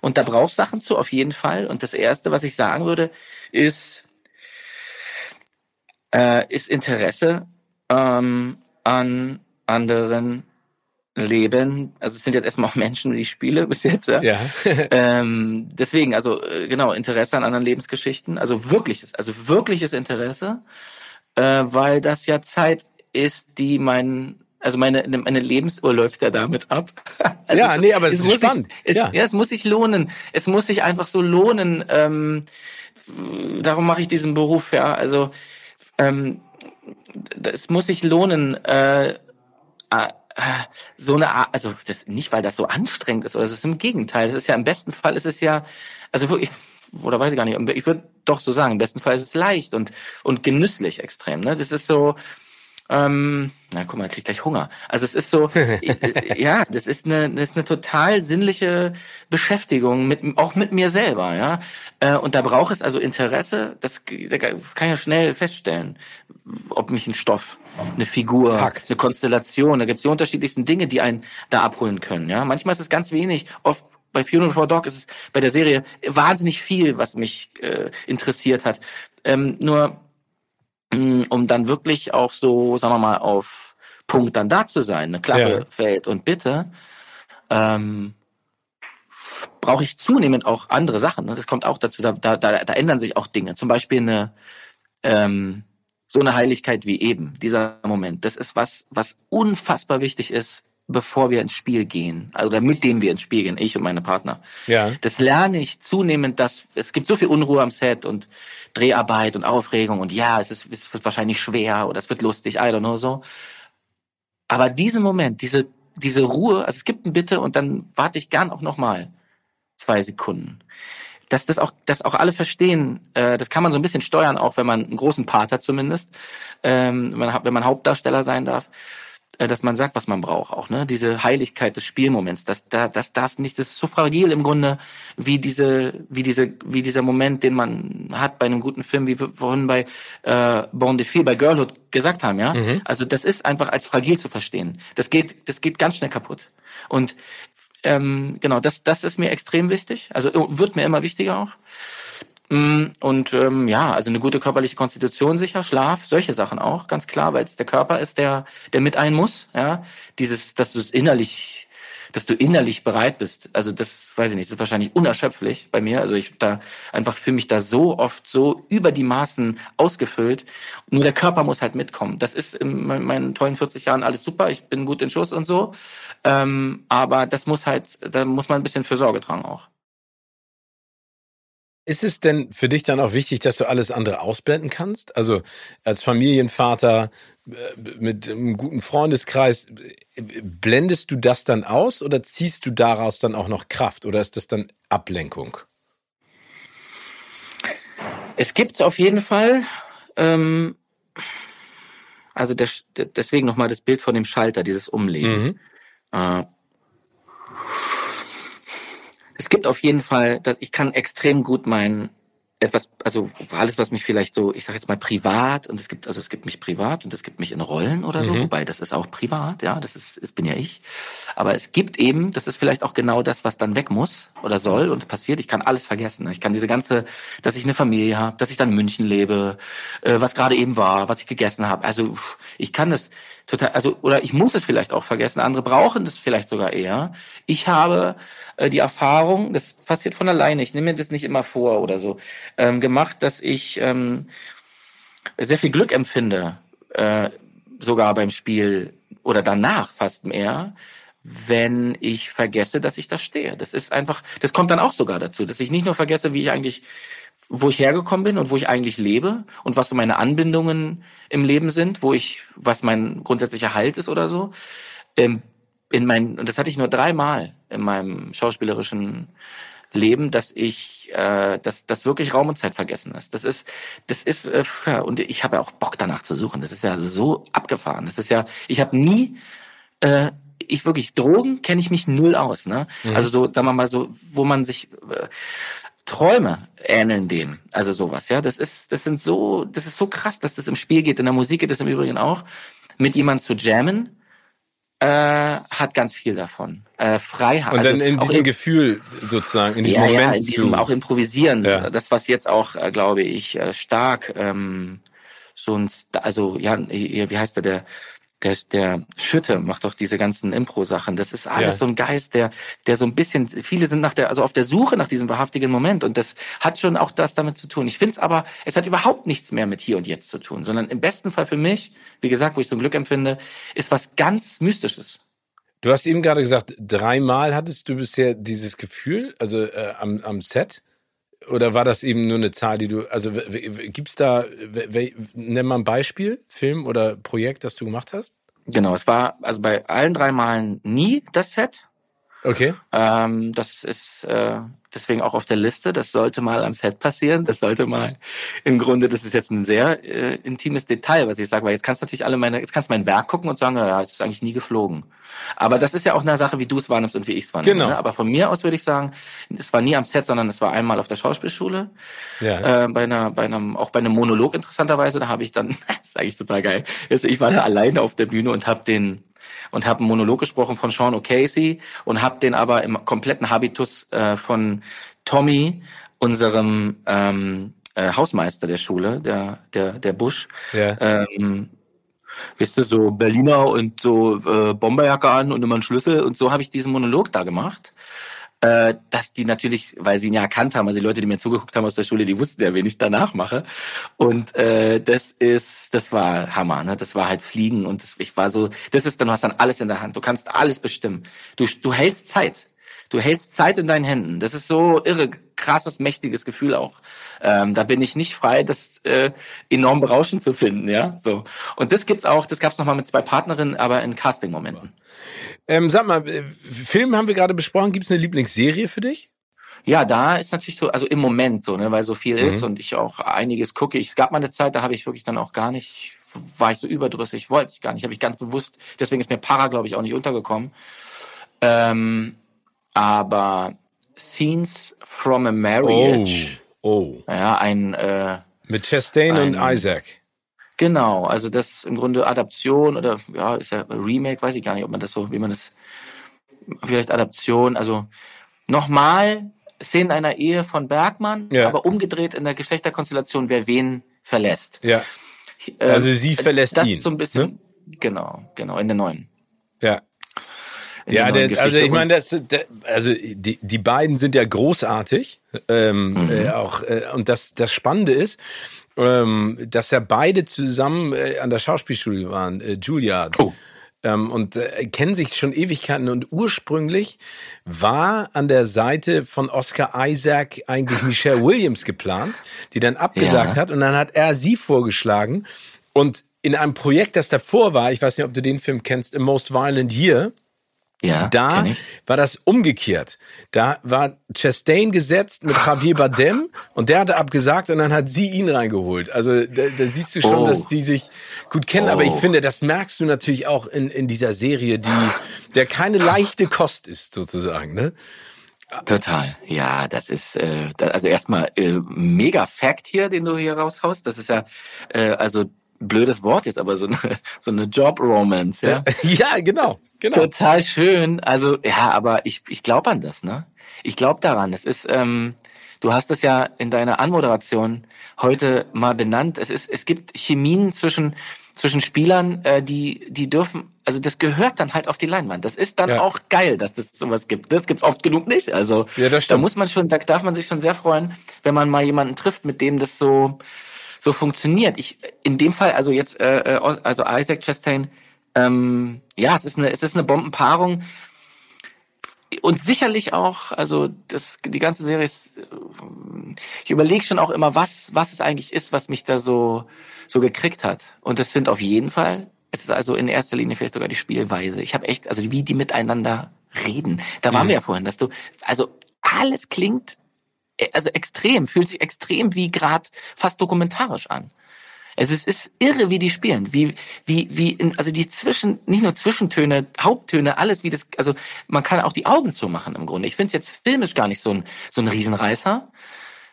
Und da brauchst Sachen zu, auf jeden Fall. Und das erste, was ich sagen würde, ist, äh, ist Interesse ähm, an anderen Leben. Also es sind jetzt erstmal auch Menschen, die ich spiele bis jetzt. Ja. ja. ähm, deswegen, also äh, genau, Interesse an anderen Lebensgeschichten. Also wirkliches, also wirkliches Interesse, äh, weil das ja Zeit ist, die mein also meine, meine Lebensuhr läuft ja damit ab. Also ja, nee, aber es, es ist spannend. Sich, es, ja. ja, es muss sich lohnen. Es muss sich einfach so lohnen. Ähm, darum mache ich diesen Beruf, ja. Also ähm, es muss sich lohnen, äh, so eine Art, also das nicht, weil das so anstrengend ist, oder das ist im Gegenteil. Das ist ja im besten Fall ist es ja, also wirklich, oder weiß ich gar nicht, ich würde doch so sagen, im besten Fall ist es leicht und, und genüsslich extrem. Ne? Das ist so, ähm, na guck mal, kriegt gleich Hunger. Also es ist so, äh, ja, das ist eine, das ist eine total sinnliche Beschäftigung mit, auch mit mir selber, ja. Äh, und da braucht es also Interesse. Das, das kann ja schnell feststellen, ob mich ein Stoff, eine Figur, Packt. eine Konstellation, da gibt es die unterschiedlichsten Dinge, die einen da abholen können, ja. Manchmal ist es ganz wenig, oft bei Funeral for Dog ist es bei der Serie wahnsinnig viel, was mich äh, interessiert hat. Ähm, nur Mm, um dann wirklich auch so, sagen wir mal, auf Punkt dann da zu sein, eine Klappe ja. fällt und bitte, ähm, brauche ich zunehmend auch andere Sachen. Ne? Das kommt auch dazu, da, da, da ändern sich auch Dinge. Zum Beispiel eine ähm, so eine Heiligkeit wie eben, dieser Moment. Das ist was, was unfassbar wichtig ist bevor wir ins Spiel gehen, also mit dem wir ins Spiel gehen, ich und meine Partner. Ja. Das lerne ich zunehmend, dass es gibt so viel Unruhe am Set und Dreharbeit und Aufregung und ja, es, ist, es wird wahrscheinlich schwer oder es wird lustig, I don't know so. Aber diesen Moment, diese diese Ruhe, also es gibt ein Bitte und dann warte ich gern auch noch mal zwei Sekunden. Dass das auch, dass auch alle verstehen, äh, das kann man so ein bisschen steuern, auch wenn man einen großen Part hat zumindest, ähm, wenn, man, Hauptdarsteller sein darf äh, dass man sagt, was man braucht auch, ne? Diese Heiligkeit des Spielmoments, das, da, das darf nicht, das ist so fragil im Grunde, wie diese, wie diese, wie dieser Moment, den man hat bei einem guten Film, wie wir vorhin bei äh, Bon Defil, bei Girlhood gesagt haben, ja. Mhm. Also das ist einfach als fragil zu verstehen. Das geht, das geht ganz schnell kaputt. Und ähm, genau, das, das ist mir extrem wichtig. Also wird mir immer wichtiger auch. Mm, und ähm, ja, also eine gute körperliche Konstitution sicher, Schlaf, solche Sachen auch, ganz klar, weil es der Körper ist, der, der mit ein muss. Ja, dieses, dass du es innerlich dass du innerlich bereit bist. Also das weiß ich nicht, das ist wahrscheinlich unerschöpflich bei mir. Also ich da einfach fühle mich da so oft so über die Maßen ausgefüllt. Nur der Körper muss halt mitkommen. Das ist in meinen tollen 40 Jahren alles super. Ich bin gut in Schuss und so. Ähm, aber das muss halt, da muss man ein bisschen für Sorge tragen auch. Ist es denn für dich dann auch wichtig, dass du alles andere ausblenden kannst? Also als Familienvater äh, mit einem guten Freundeskreis, blendest du das dann aus oder ziehst du daraus dann auch noch Kraft oder ist das dann Ablenkung? Es gibt auf jeden Fall, ähm, also der, deswegen nochmal das Bild von dem Schalter, dieses Umlegen. Mhm. Äh, es gibt auf jeden Fall, dass ich kann extrem gut mein etwas, also alles, was mich vielleicht so, ich sage jetzt mal privat und es gibt, also es gibt mich privat und es gibt mich in Rollen oder so, mhm. wobei das ist auch privat, ja, das ist, das bin ja ich. Aber es gibt eben, das ist vielleicht auch genau das, was dann weg muss oder soll und passiert. Ich kann alles vergessen. Ich kann diese ganze, dass ich eine Familie habe, dass ich dann in München lebe, äh, was gerade eben war, was ich gegessen habe. Also ich kann das, total, also oder ich muss es vielleicht auch vergessen. Andere brauchen das vielleicht sogar eher. Ich habe äh, die Erfahrung, das passiert von alleine. Ich nehme mir das nicht immer vor oder so ähm, gemacht, dass ich ähm, sehr viel Glück empfinde, äh, sogar beim Spiel oder danach fast mehr, wenn ich vergesse, dass ich da stehe. Das ist einfach, das kommt dann auch sogar dazu, dass ich nicht nur vergesse, wie ich eigentlich wo ich hergekommen bin und wo ich eigentlich lebe und was so meine Anbindungen im Leben sind, wo ich, was mein grundsätzlicher Halt ist oder so. Ähm, in mein, und das hatte ich nur dreimal in meinem schauspielerischen Leben, dass ich, äh, dass das wirklich Raum und Zeit vergessen ist. Das ist, das ist, äh, und ich habe ja auch Bock danach zu suchen. Das ist ja so abgefahren. Das ist ja, ich habe nie, äh, ich wirklich Drogen kenne ich mich null aus. Ne? Mhm. Also so, sagen wir mal so, wo man sich äh, Träume ähneln dem. Also sowas, ja. Das ist, das sind so, das ist so krass, dass das im Spiel geht. In der Musik geht es im Übrigen auch. Mit jemand zu jammen, äh, hat ganz viel davon. Äh, Freiheit. Und dann also in diesem in, Gefühl sozusagen, in diesem ja, Moment. Ja, in diesem auch improvisieren. Ja. Das, was jetzt auch, äh, glaube ich, äh, stark ähm, so ein, also ja, wie heißt der, der der, der Schütte macht doch diese ganzen Impro-Sachen. Das ist alles ja. so ein Geist, der, der so ein bisschen, viele sind nach der, also auf der Suche nach diesem wahrhaftigen Moment und das hat schon auch das damit zu tun. Ich finde es aber, es hat überhaupt nichts mehr mit hier und jetzt zu tun, sondern im besten Fall für mich, wie gesagt, wo ich so ein Glück empfinde, ist was ganz Mystisches. Du hast eben gerade gesagt, dreimal hattest du bisher dieses Gefühl, also äh, am, am Set. Oder war das eben nur eine Zahl, die du, also gibt's da, nenn mal ein Beispiel, Film oder Projekt, das du gemacht hast? Genau, es war also bei allen drei Malen nie das Set. Okay. Ähm, das ist äh, deswegen auch auf der Liste. Das sollte mal am Set passieren. Das sollte mal im Grunde, das ist jetzt ein sehr äh, intimes Detail, was ich sage, weil jetzt kannst du natürlich alle meine, jetzt kannst du mein Werk gucken und sagen, ja, es ist eigentlich nie geflogen. Aber das ist ja auch eine Sache, wie du es wahrnimmst und wie ich es wahrnehme. Genau. Ne? Aber von mir aus würde ich sagen, es war nie am Set, sondern es war einmal auf der Schauspielschule. Ja. Äh, bei einer, bei einem, auch bei einem Monolog interessanterweise. Da habe ich dann, das ist eigentlich total geil. Also ich war da alleine auf der Bühne und habe den und habe einen Monolog gesprochen von Sean O'Casey und habe den aber im kompletten Habitus äh, von Tommy, unserem ähm, äh, Hausmeister der Schule, der der der Busch, ja. ähm, weißt du, so Berliner und so äh, Bomberjacke an und immer einen Schlüssel und so habe ich diesen Monolog da gemacht äh, dass die natürlich, weil sie ihn ja erkannt haben, also die Leute, die mir zugeguckt haben aus der Schule, die wussten ja, wen ich danach mache. Und äh, das ist, das war Hammer, ne? Das war halt Fliegen und das, ich war so, das ist, dann hast dann alles in der Hand. Du kannst alles bestimmen. Du, du hältst Zeit. Du hältst Zeit in deinen Händen. Das ist so irre, krasses, mächtiges Gefühl auch. Ähm, da bin ich nicht frei, das äh, enorm berauschend zu finden, ja. So. Und das gibt's auch, das gab's nochmal mit zwei Partnerinnen, aber in Casting-Momenten. Ähm, sag mal, äh, Film haben wir gerade besprochen. Gibt's eine Lieblingsserie für dich? Ja, da ist natürlich so, also im Moment so, ne, weil so viel mhm. ist und ich auch einiges gucke. Ich, es gab mal eine Zeit, da habe ich wirklich dann auch gar nicht, war ich so überdrüssig, wollte ich gar nicht, habe ich ganz bewusst, deswegen ist mir Para, glaube ich, auch nicht untergekommen. Ähm, aber Scenes from a Marriage. Oh. oh. Ja, ein. Äh, Mit Chastain ein, und Isaac. Genau, also das im Grunde Adaption oder ja, ist ja Remake, weiß ich gar nicht, ob man das so, wie man das vielleicht Adaption, also nochmal Szenen einer Ehe von Bergmann, Ja. aber umgedreht in der Geschlechterkonstellation, wer wen verlässt. Ja. Äh, Also sie verlässt das ihn. ist so ein bisschen, genau, genau, in der neuen. Ja. Ja, der also ich meine, das, der, also die, die beiden sind ja großartig, ähm, Mhm. äh, auch äh, und das das Spannende ist, ähm, dass ja beide zusammen äh, an der Schauspielschule waren, äh, Juilliard. Oh. Ähm, und äh, kennen sich schon Ewigkeiten und ursprünglich war an der Seite von Oscar Isaac eigentlich Michelle Williams geplant, die dann abgesagt Ja. hat und dann hat er sie vorgeschlagen und in einem Projekt, das davor war, ich weiß nicht, ob du den Film kennst, A Most Violent Year, ja, da war das umgekehrt. Da war Chastain gesetzt mit Javier Bardem und der hatte abgesagt und dann hat sie ihn reingeholt. Also da, da siehst du schon, Oh. dass die sich gut kennen. Aber ich Oh. finde, das merkst du natürlich auch in, in dieser Serie, die der keine leichte Kost ist sozusagen. Ne? Total. Ja, das ist äh, da, also erstmal äh, mega Fact hier, den du hier raushaust. Das ist ja äh, also blödes Wort jetzt, aber so eine so eine Job Romance, ja. Ja, genau, genau. Total schön. Also ja, aber ich ich glaube an das, ne? Ich glaube daran. Es ist ähm, du hast es ja in deiner Anmoderation heute mal benannt. Es ist es gibt Chemien zwischen zwischen Spielern, äh, die die dürfen also das gehört dann halt auf die Leinwand. Das ist dann Ja. auch geil, dass das sowas gibt. Das gibt's oft genug nicht. Also Ja, das da muss man schon, da darf man sich schon sehr freuen, wenn man mal jemanden trifft, mit dem das so so funktioniert. Ich in dem Fall, also jetzt, äh, äh, also Isaac Chastain, ähm, ja, es ist eine, es ist eine Bombenpaarung und sicherlich auch, also das, die ganze Serie ist, äh, ich überlege schon auch immer, was, was es eigentlich ist, was mich da so, so gekriegt hat. Und das sind auf jeden Fall, es ist also in erster Linie vielleicht sogar die Spielweise. Ich habe echt, also wie die miteinander reden. Da waren wir ja vorhin, dass du, also alles klingt, äh, also extrem, fühlt sich extrem wie gerade fast dokumentarisch an. Es ist, ist irre, wie die spielen, wie wie wie in, also die Zwischen nicht nur Zwischentöne, Haupttöne, alles wie das also man kann auch die Augen zumachen im Grunde. Ich finde es jetzt filmisch gar nicht so ein so ein Riesenreißer,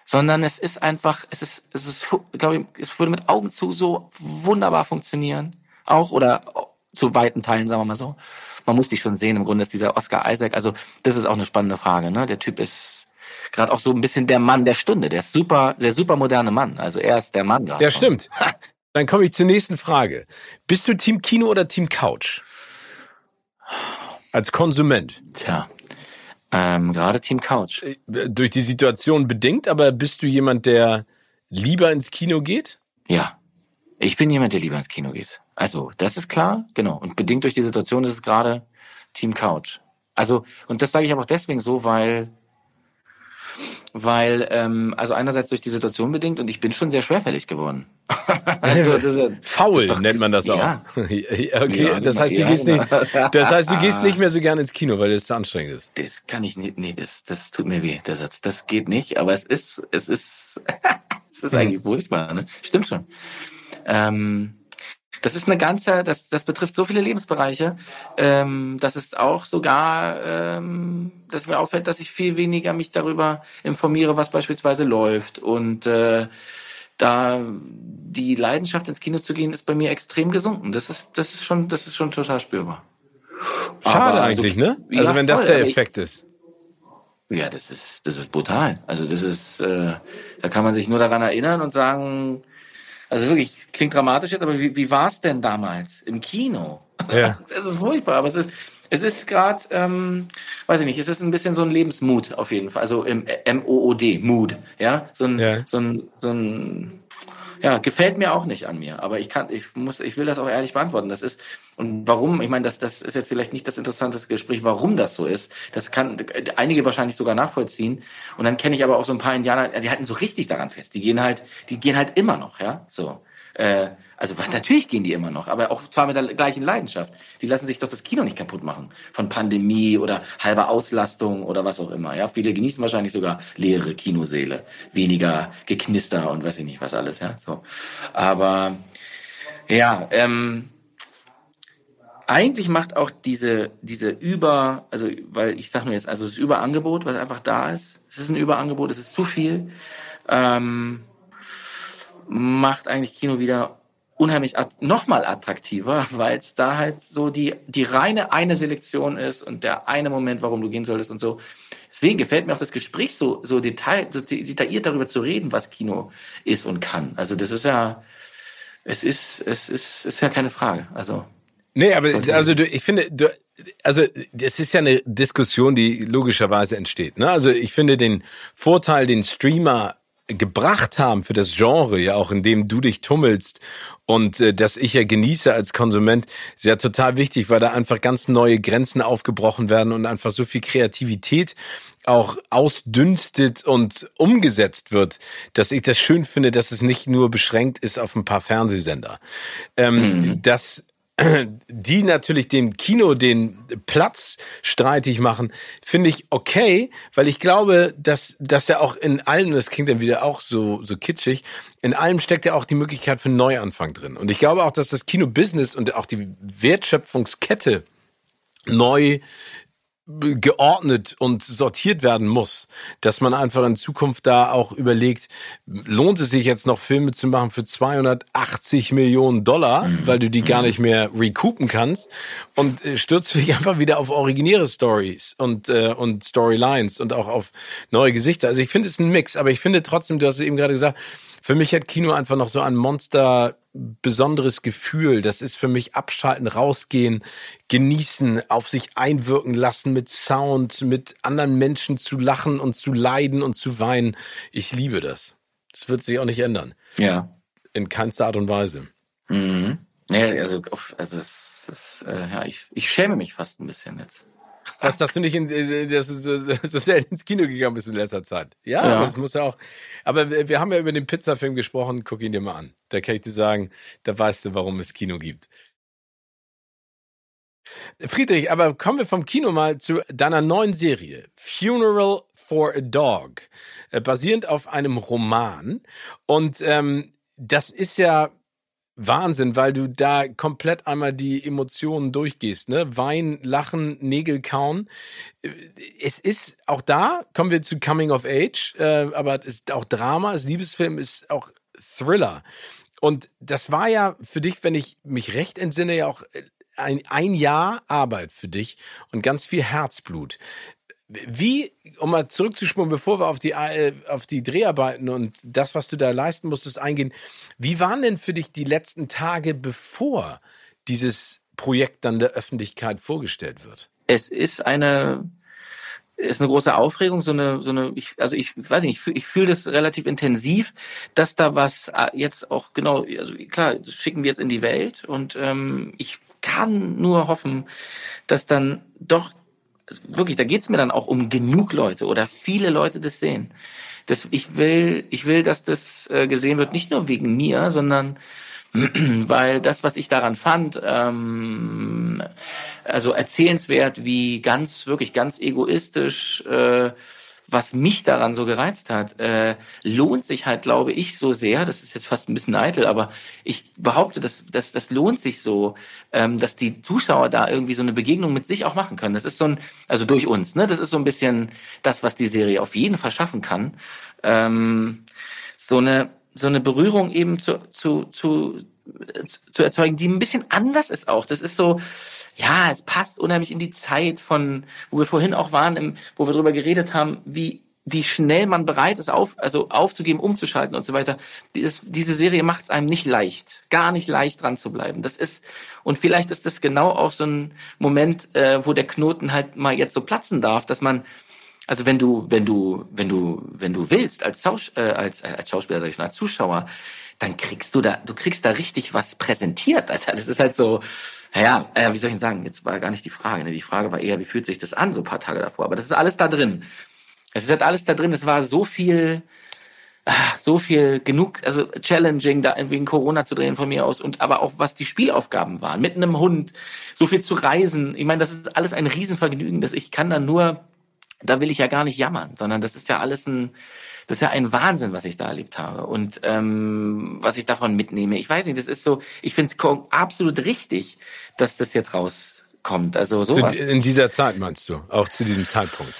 sondern es ist einfach es ist es ist glaube ich es würde mit Augen zu so wunderbar funktionieren auch oder zu weiten Teilen sagen wir mal so. Man muss die schon sehen. Im Grunde ist dieser Oscar Isaac also das ist auch eine spannende Frage. Ne, der Typ ist gerade auch so ein bisschen der Mann der Stunde, der ist super der super moderne Mann. Also er ist der Mann gerade. Ja, stimmt. Dann komme ich zur nächsten Frage. Bist du Team Kino oder Team Couch? Als Konsument. Tja, ähm, gerade Team Couch. Äh, Durch die Situation bedingt, aber bist du jemand, der lieber ins Kino geht? Ja, ich bin jemand, der lieber ins Kino geht. Also, das ist klar, genau. Und bedingt durch die Situation ist es gerade Team Couch. Also, und das sage ich aber auch deswegen so, weil, weil, ähm, also einerseits durch die Situation bedingt und ich bin schon sehr schwerfällig geworden. also, das ist, Faul das ist doch- nennt man das auch. Ja. Ja, okay, Ja, das heißt, du gehst genau. nicht, das heißt, du gehst nicht mehr so gerne ins Kino, weil es zu anstrengend ist. Das kann ich nicht, nee, das, das tut mir weh, der Satz. Das geht nicht, aber es ist, es ist, es ist eigentlich furchtbar, ne? Stimmt schon. Ähm, das ist eine ganze, das, das betrifft so viele Lebensbereiche. Ähm, das ist auch sogar, ähm, dass mir auffällt, dass ich viel weniger mich darüber informiere, was beispielsweise läuft. Und äh, da die Leidenschaft ins Kino zu gehen, ist bei mir extrem gesunken. Das ist, das ist schon, das ist schon total spürbar. Schade Aber also- eigentlich, ne? Ja, Also wenn das voll, der aber ich- Effekt ist. Ja, das ist, das ist brutal. Also das ist, äh, da kann man sich nur daran erinnern und sagen, also wirklich, klingt dramatisch jetzt, aber wie, wie war es denn damals im Kino? Ja. Es ist furchtbar, aber es ist, es ist gerade, ähm, weiß ich nicht, es ist ein bisschen so ein Lebensmut auf jeden Fall. Also im M-O-O-D, Mood, ja, so ein, Ja. so ein, so ein, ja, gefällt mir auch nicht an mir, aber ich kann, ich muss, ich will das auch ehrlich beantworten. Das ist und warum? Ich meine, das, das ist jetzt vielleicht nicht das interessanteste Gespräch, warum das so ist. Das kann einige wahrscheinlich sogar nachvollziehen. Und dann kenne ich aber auch so ein paar Indianer, die halten so richtig daran fest. Die gehen halt, die gehen halt immer noch, ja, so. Äh, also natürlich gehen die immer noch, aber auch zwar mit der gleichen Leidenschaft. Die lassen sich doch das Kino nicht kaputt machen von Pandemie oder halber Auslastung oder was auch immer. Ja, viele genießen wahrscheinlich sogar leere Kinoseele, weniger Geknister und weiß ich nicht was alles. Ja, so. Aber ja, ähm, eigentlich macht auch diese diese über, also weil ich sag nur jetzt, also das Überangebot, was einfach da ist. Es ist ein Überangebot, es ist zu viel. Ähm, macht eigentlich Kino wieder unheimlich nochmal attraktiver, weil es da halt so die, die reine eine Selektion ist und der eine Moment, warum du gehen solltest und so. Deswegen gefällt mir auch das Gespräch so, so, detail, so detailliert darüber zu reden, was Kino ist und kann. Also das ist ja, es ist, es ist, ist ja keine Frage. Also. Nee, aber also du, ich finde, du, also das ist ja eine Diskussion, die logischerweise entsteht. Ne? Also ich finde den Vorteil, den Streamer gebracht haben für das Genre, ja auch in dem du dich tummelst und äh, das ich ja genieße als Konsument, ist ja total wichtig, weil da einfach ganz neue Grenzen aufgebrochen werden und einfach so viel Kreativität auch ausdünstet und umgesetzt wird, dass ich das schön finde, dass es nicht nur beschränkt ist auf ein paar Fernsehsender. Ähm, mhm. Das die natürlich dem Kino den Platz streitig machen, finde ich okay, weil ich glaube, dass, dass ja auch in allem, das klingt dann wieder auch so, so kitschig, in allem steckt ja auch die Möglichkeit für einen Neuanfang drin. Und ich glaube auch, dass das Kino-Business und auch die Wertschöpfungskette neu geordnet und sortiert werden muss, dass man einfach in Zukunft da auch überlegt, lohnt es sich jetzt noch Filme zu machen für 280 Millionen Dollar, mhm. weil du die gar nicht mehr recoupen kannst und äh, stürzt dich einfach wieder auf originäre Stories und äh, und Storylines und auch auf neue Gesichter. Also ich finde es ein Mix, aber ich finde trotzdem, du hast es eben gerade gesagt, für mich hat Kino einfach noch so ein Monster besonderes Gefühl. Das ist für mich abschalten, rausgehen, genießen, auf sich einwirken lassen mit Sound, mit anderen Menschen zu lachen und zu leiden und zu weinen. Ich liebe das. Das wird sich auch nicht ändern. Ja. In keinster Art und Weise. Mhm. Ja, also, also das, äh, ja, ich, ich schäme mich fast ein bisschen jetzt. Was, dass du nicht in, äh, dass du so, so selten ins Kino gegangen bist in letzter Zeit. Ja, ja, das muss ja auch. Aber wir haben ja über den Pizzafilm gesprochen. Guck ihn dir mal an. Da kann ich dir sagen, da weißt du, warum es Kino gibt. Friedrich, aber kommen wir vom Kino mal zu deiner neuen Serie, Funeral for a Dog, äh, basierend auf einem Roman. Und ähm, das ist ja Wahnsinn, weil du da komplett einmal die Emotionen durchgehst, ne? Wein, Lachen, Nägel kauen. Es ist auch da, kommen wir zu Coming of Age, äh, aber es ist auch Drama, es ist Liebesfilm, ist auch Thriller. Und das war ja für dich, wenn ich mich recht entsinne, ja auch ein, ein Jahr Arbeit für dich und ganz viel Herzblut. Wie, um mal zurückzuspulen, bevor wir auf die, äh, auf die Dreharbeiten und das, was du da leisten musstest, eingehen, wie waren denn für dich die letzten Tage, bevor dieses Projekt dann der Öffentlichkeit vorgestellt wird? Es ist eine, ist eine große Aufregung, so eine, so eine, ich, also ich weiß nicht, ich fühle ich fühl das relativ intensiv, dass da was äh, jetzt auch genau, also klar, das schicken wir jetzt in die Welt und ähm, ich kann nur hoffen, dass dann doch wirklich, da geht's mir dann auch um genug Leute oder viele Leute das sehen. Das, ich will, ich will, dass das äh, gesehen wird, nicht nur wegen mir, sondern weil das, was ich daran fand, ähm, also erzählenswert, wie ganz, wirklich ganz egoistisch äh, was mich daran so gereizt hat, äh, lohnt sich halt, glaube ich, so sehr, das ist jetzt fast ein bisschen eitel, aber ich behaupte, dass das, das lohnt sich so, ähm, dass die Zuschauer da irgendwie so eine Begegnung mit sich auch machen können. Das ist so ein, also durch uns, ne? Das ist so ein bisschen das, was die Serie auf jeden Fall schaffen kann. Ähm, so eine, so eine Berührung eben zu, zu, zu, zu erzeugen, die ein bisschen anders ist auch. Das ist so, ja, es passt unheimlich in die Zeit von, wo wir vorhin auch waren, im, wo wir darüber geredet haben, wie wie schnell man bereit ist, auf, also aufzugeben, umzuschalten und so weiter. Dieses, diese Serie macht es einem nicht leicht, gar nicht leicht dran zu bleiben. Das ist und vielleicht ist das genau auch so ein Moment, äh, wo der Knoten halt mal jetzt so platzen darf, dass man also wenn du wenn du wenn du wenn du willst als Schaus äh, als äh, als Schauspieler sag ich schon als Zuschauer, dann kriegst du da du kriegst da richtig was präsentiert. Alter. Das ist halt so naja, äh, wie soll ich denn sagen? Jetzt war gar nicht die Frage. Ne? Die Frage war eher, wie fühlt sich das an, so ein paar Tage davor. Aber das ist alles da drin. Es ist halt alles da drin. Es war so viel, ach, so viel genug, also challenging, da wegen Corona zu drehen von mir aus. Und aber auch, was die Spielaufgaben waren. Mit einem Hund, so viel zu reisen. Ich meine, das ist alles ein Riesenvergnügen. dass ich kann da nur, da will ich ja gar nicht jammern, sondern das ist ja alles ein, das ist ja ein Wahnsinn, was ich da erlebt habe und ähm, was ich davon mitnehme. Ich weiß nicht, das ist so, ich finde es absolut richtig, dass das jetzt rauskommt. Also sowas. in dieser Zeit meinst du, auch zu diesem Zeitpunkt?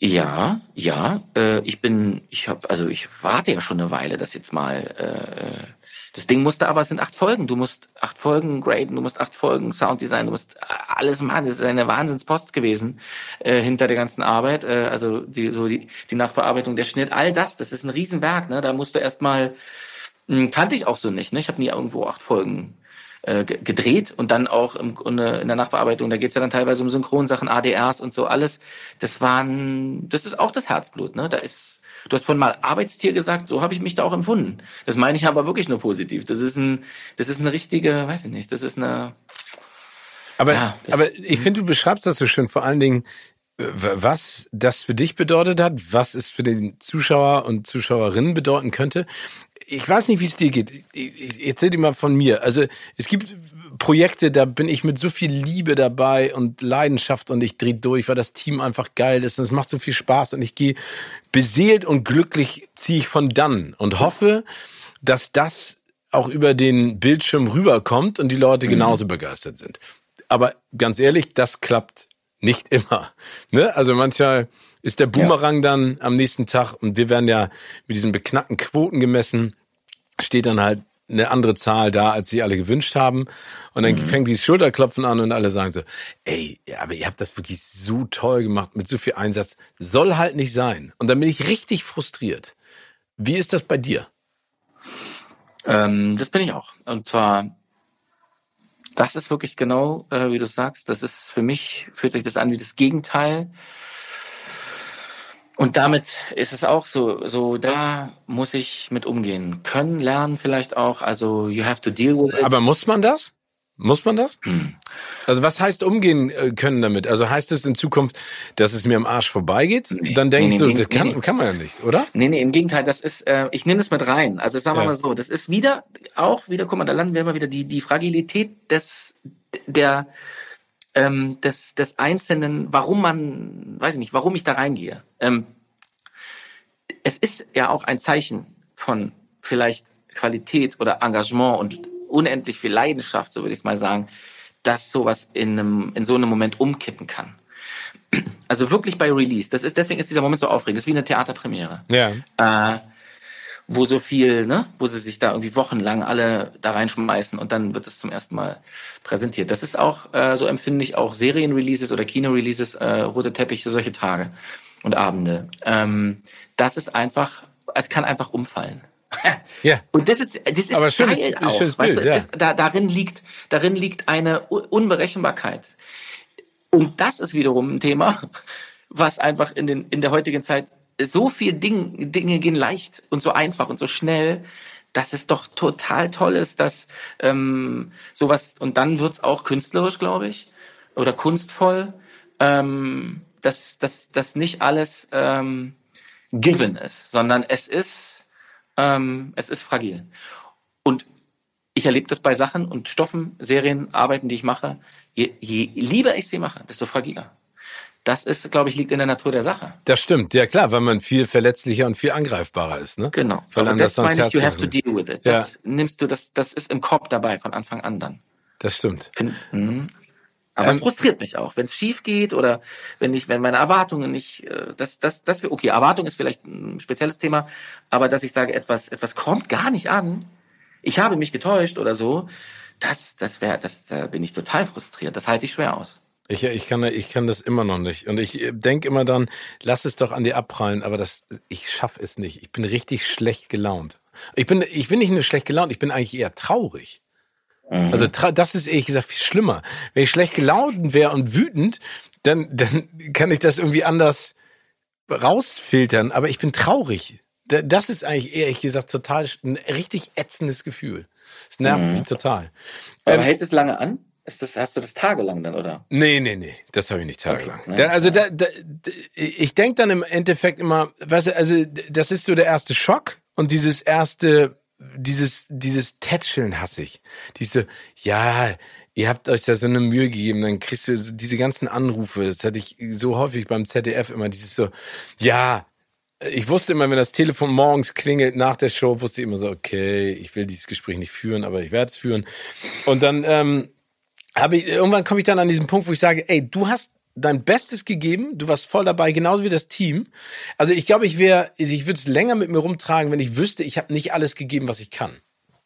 Ja, ja. Äh, ich bin, ich habe, also ich warte ja schon eine Weile, dass jetzt mal. Äh, das Ding musste aber, es sind acht Folgen. Du musst acht Folgen graden, du musst acht Folgen Sounddesign, du musst alles machen. Das ist eine Wahnsinnspost gewesen äh, hinter der ganzen Arbeit. Äh, also die, so die, die Nachbearbeitung, der Schnitt, all das, das ist ein Riesenwerk. Ne? Da musst du erstmal, hm, kannte ich auch so nicht. Ne? Ich habe nie irgendwo acht Folgen äh, gedreht und dann auch im, in der Nachbearbeitung, da geht's ja dann teilweise um Synchronsachen, ADRs und so alles. Das waren, das ist auch das Herzblut, ne? Da ist, du hast von mal Arbeitstier gesagt, so habe ich mich da auch empfunden. Das meine ich aber wirklich nur positiv. Das ist ein, das ist eine richtige, weiß ich nicht, das ist eine. Aber, ja, aber ich finde, du beschreibst das so schön, vor allen Dingen, was das für dich bedeutet hat, was es für den Zuschauer und Zuschauerinnen bedeuten könnte ich weiß nicht, wie es dir geht. Ich erzähl dir mal von mir. Also es gibt Projekte, da bin ich mit so viel Liebe dabei und Leidenschaft und ich drehe durch, weil das Team einfach geil ist und es macht so viel Spaß und ich gehe beseelt und glücklich ziehe ich von dann und hoffe, dass das auch über den Bildschirm rüberkommt und die Leute mhm. genauso begeistert sind. Aber ganz ehrlich, das klappt nicht immer. Ne? Also manchmal ist der Boomerang ja. dann am nächsten Tag und wir werden ja mit diesen beknackten Quoten gemessen steht dann halt eine andere Zahl da, als sie alle gewünscht haben. Und dann mhm. fängt dieses Schulterklopfen an und alle sagen so, ey, aber ihr habt das wirklich so toll gemacht, mit so viel Einsatz. Soll halt nicht sein. Und dann bin ich richtig frustriert. Wie ist das bei dir? Ähm, das bin ich auch. Und zwar, das ist wirklich genau, äh, wie du sagst, das ist für mich, fühlt sich das an wie das Gegenteil und damit ist es auch so, so da muss ich mit umgehen können, lernen vielleicht auch. Also you have to deal with it. Aber muss man das? Muss man das? Hm. Also was heißt umgehen äh, können damit? Also heißt es in Zukunft, dass es mir am Arsch vorbeigeht? Nee, Dann denkst nee, nee, du, das kann, kann man ja nicht, oder? Nee, nee, im Gegenteil, das ist, äh, ich nehme das mit rein. Also sagen wir ja. mal so, das ist wieder, auch wieder, guck mal, da landen wir immer wieder die, die Fragilität des, der, ähm, des, des Einzelnen, warum man, weiß ich nicht, warum ich da reingehe. Ähm, es ist ja auch ein Zeichen von vielleicht Qualität oder Engagement und unendlich viel Leidenschaft, so würde ich es mal sagen, dass sowas in, einem, in so einem Moment umkippen kann. Also wirklich bei Release. Das ist, deswegen ist dieser Moment so aufregend. Das ist wie eine Theaterpremiere. Ja. Äh, wo so viel, ne, wo sie sich da irgendwie wochenlang alle da reinschmeißen und dann wird es zum ersten Mal präsentiert. Das ist auch, äh, so empfinde ich auch Serienreleases oder Kinoreleases, äh, rote Teppiche, solche Tage und Abende. Ähm, das ist einfach, es kann einfach umfallen. Ja. Und das ist, das ist Aber schönes, geil auch. Schönes Bild, weißt du, ja. ist, da, darin liegt, darin liegt eine Unberechenbarkeit. Und das ist wiederum ein Thema, was einfach in den, in der heutigen Zeit so viel Ding, Dinge gehen leicht und so einfach und so schnell, dass es doch total toll ist, dass ähm, sowas und dann wird's auch künstlerisch, glaube ich, oder kunstvoll, ähm, dass, dass, dass nicht alles ähm, given ist, sondern es ist, ähm, es ist fragil. Und ich erlebe das bei Sachen und Stoffen, Serien, Arbeiten, die ich mache. Je, je lieber ich sie mache, desto fragiler. Das ist, glaube ich, liegt in der Natur der Sache. Das stimmt, ja klar, weil man viel verletzlicher und viel angreifbarer ist, ne? Genau. Weil Aber das, meine ich, you have to deal with it. Das ja. nimmst du, das, das ist im Kopf dabei von Anfang an dann. Das stimmt. Find, mh. Aber ähm, es frustriert mich auch, wenn es schief geht oder wenn ich, wenn meine Erwartungen nicht, äh, das, das, das, okay, Erwartung ist vielleicht ein spezielles Thema, aber dass ich sage, etwas, etwas kommt gar nicht an, ich habe mich getäuscht oder so, das, das wäre, das, da bin ich total frustriert. Das halte ich schwer aus. Ich, ich, kann, ich kann das immer noch nicht. Und ich äh, denke immer dann, lass es doch an dir abprallen, aber das, ich schaffe es nicht. Ich bin richtig schlecht gelaunt. Ich bin, ich bin nicht nur schlecht gelaunt, ich bin eigentlich eher traurig. Mhm. Also das ist ehrlich gesagt viel schlimmer. Wenn ich schlecht gelaunt wäre und wütend, dann, dann kann ich das irgendwie anders rausfiltern. Aber ich bin traurig. Das ist eigentlich ehrlich gesagt total ein richtig ätzendes Gefühl. Es nervt mhm. mich total. Aber ähm, hält es lange an? Ist das, hast du das tagelang dann, oder? Nee, nee, nee, das habe ich nicht tagelang. Okay, ne? also da, da, ich denke dann im Endeffekt immer, weißt du, also das ist so der erste Schock und dieses erste dieses, dieses Tätscheln hasse ich. Diese, ja, ihr habt euch da so eine Mühe gegeben, dann kriegst du diese ganzen Anrufe, das hatte ich so häufig beim ZDF immer, dieses so, ja, ich wusste immer, wenn das Telefon morgens klingelt nach der Show, wusste ich immer so, okay, ich will dieses Gespräch nicht führen, aber ich werde es führen. Und dann ähm, habe ich, irgendwann komme ich dann an diesen Punkt, wo ich sage, ey, du hast dein Bestes gegeben, du warst voll dabei, genauso wie das Team. Also ich glaube, ich wäre, ich würde es länger mit mir rumtragen, wenn ich wüsste, ich habe nicht alles gegeben, was ich kann.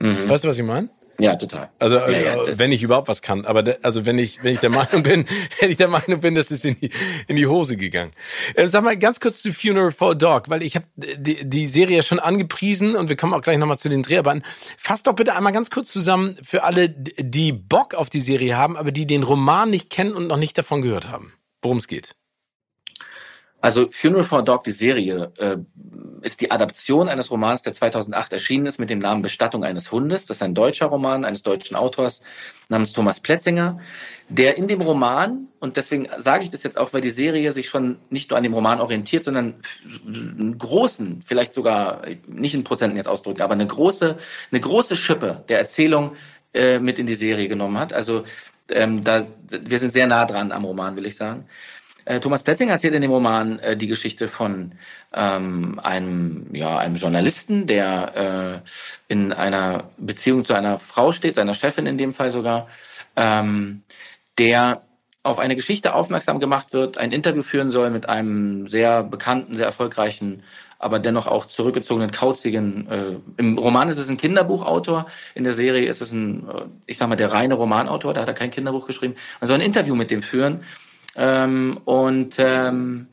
Mhm. Weißt du, was ich meine? Ja, total. Also ja, ja, äh, wenn ich überhaupt was kann, aber also wenn ich wenn ich der Meinung bin, wenn ich der Meinung bin, das ist in die in die Hose gegangen. Äh, sag mal ganz kurz zu Funeral for a Dog, weil ich habe die, die Serie schon angepriesen und wir kommen auch gleich nochmal zu den Dreharbeiten. Fass doch bitte einmal ganz kurz zusammen für alle, die Bock auf die Serie haben, aber die den Roman nicht kennen und noch nicht davon gehört haben, worum es geht. Also Funeral for a Dog, die Serie, äh, ist die Adaption eines Romans, der 2008 erschienen ist mit dem Namen Bestattung eines Hundes. Das ist ein deutscher Roman eines deutschen Autors namens Thomas Pletzinger, der in dem Roman, und deswegen sage ich das jetzt auch, weil die Serie sich schon nicht nur an dem Roman orientiert, sondern einen großen, vielleicht sogar nicht in Prozenten jetzt ausdrücken, aber eine große, eine große Schippe der Erzählung äh, mit in die Serie genommen hat. Also ähm, da, wir sind sehr nah dran am Roman, will ich sagen. Äh, Thomas Pletzinger erzählt in dem Roman äh, die Geschichte von ähm, einem, ja, einem Journalisten, der äh, in einer Beziehung zu einer Frau steht, seiner Chefin in dem Fall sogar, ähm, der auf eine Geschichte aufmerksam gemacht wird, ein Interview führen soll mit einem sehr bekannten, sehr erfolgreichen, aber dennoch auch zurückgezogenen, kauzigen, äh, im Roman ist es ein Kinderbuchautor, in der Serie ist es ein, äh, ich sag mal, der reine Romanautor, da hat er kein Kinderbuch geschrieben. Man soll ein Interview mit dem führen ähm, und ähm,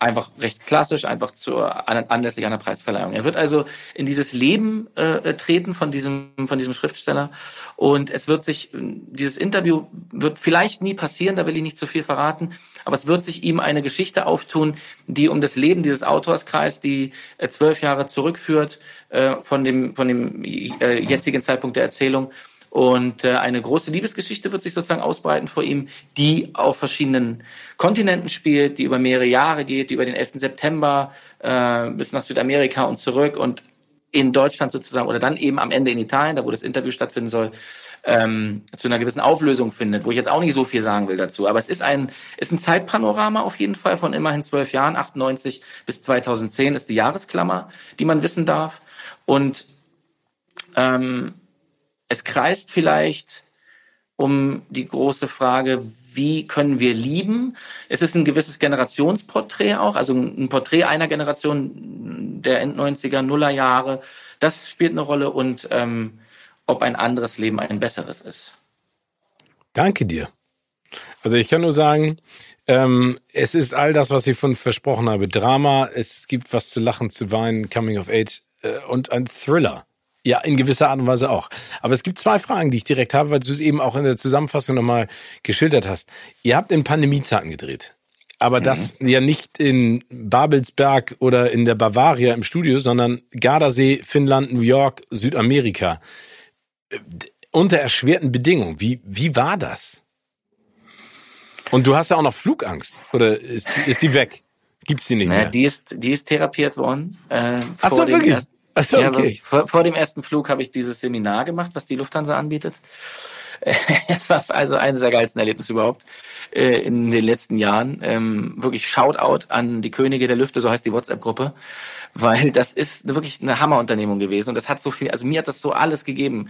einfach recht klassisch, einfach zur anlässlich einer Preisverleihung. Er wird also in dieses Leben äh, treten von diesem von diesem Schriftsteller und es wird sich dieses Interview wird vielleicht nie passieren, da will ich nicht zu viel verraten, aber es wird sich ihm eine Geschichte auftun, die um das Leben dieses Autors kreist, die äh, zwölf Jahre zurückführt äh, von dem von dem äh, jetzigen Zeitpunkt der Erzählung und äh, eine große Liebesgeschichte wird sich sozusagen ausbreiten vor ihm, die auf verschiedenen Kontinenten spielt, die über mehrere Jahre geht, die über den 11. September äh, bis nach Südamerika und zurück und in Deutschland sozusagen oder dann eben am Ende in Italien, da wo das Interview stattfinden soll, ähm, zu einer gewissen Auflösung findet, wo ich jetzt auch nicht so viel sagen will dazu. Aber es ist ein, ist ein Zeitpanorama auf jeden Fall von immerhin zwölf Jahren, 98 bis 2010 ist die Jahresklammer, die man wissen darf. Und ähm, es kreist vielleicht um die große Frage, wie können wir lieben? Es ist ein gewisses Generationsporträt auch, also ein Porträt einer Generation der End-90er, Nullerjahre. Das spielt eine Rolle und ähm, ob ein anderes Leben ein besseres ist. Danke dir. Also ich kann nur sagen, ähm, es ist all das, was ich von versprochen habe. Drama, es gibt was zu lachen, zu weinen, Coming of Age äh, und ein Thriller. Ja, in gewisser Art und Weise auch. Aber es gibt zwei Fragen, die ich direkt habe, weil du es eben auch in der Zusammenfassung nochmal geschildert hast. Ihr habt in Pandemiezeiten gedreht. Aber mhm. das ja nicht in Babelsberg oder in der Bavaria im Studio, sondern Gardasee, Finnland, New York, Südamerika. Unter erschwerten Bedingungen. Wie, wie war das? Und du hast ja auch noch Flugangst. Oder ist, ist die weg? Gibt's die nicht naja, mehr? Die ist, die ist therapiert worden. Äh, Ach so, wirklich? Ersten, Achso, okay. Ja, wirklich. Vor, vor, dem ersten Flug habe ich dieses Seminar gemacht, was die Lufthansa anbietet. Es war also eines der geilsten Erlebnisse überhaupt äh, in den letzten Jahren. Ähm, wirklich Shoutout an die Könige der Lüfte, so heißt die WhatsApp-Gruppe, weil das ist wirklich eine Hammerunternehmung gewesen und das hat so viel, also mir hat das so alles gegeben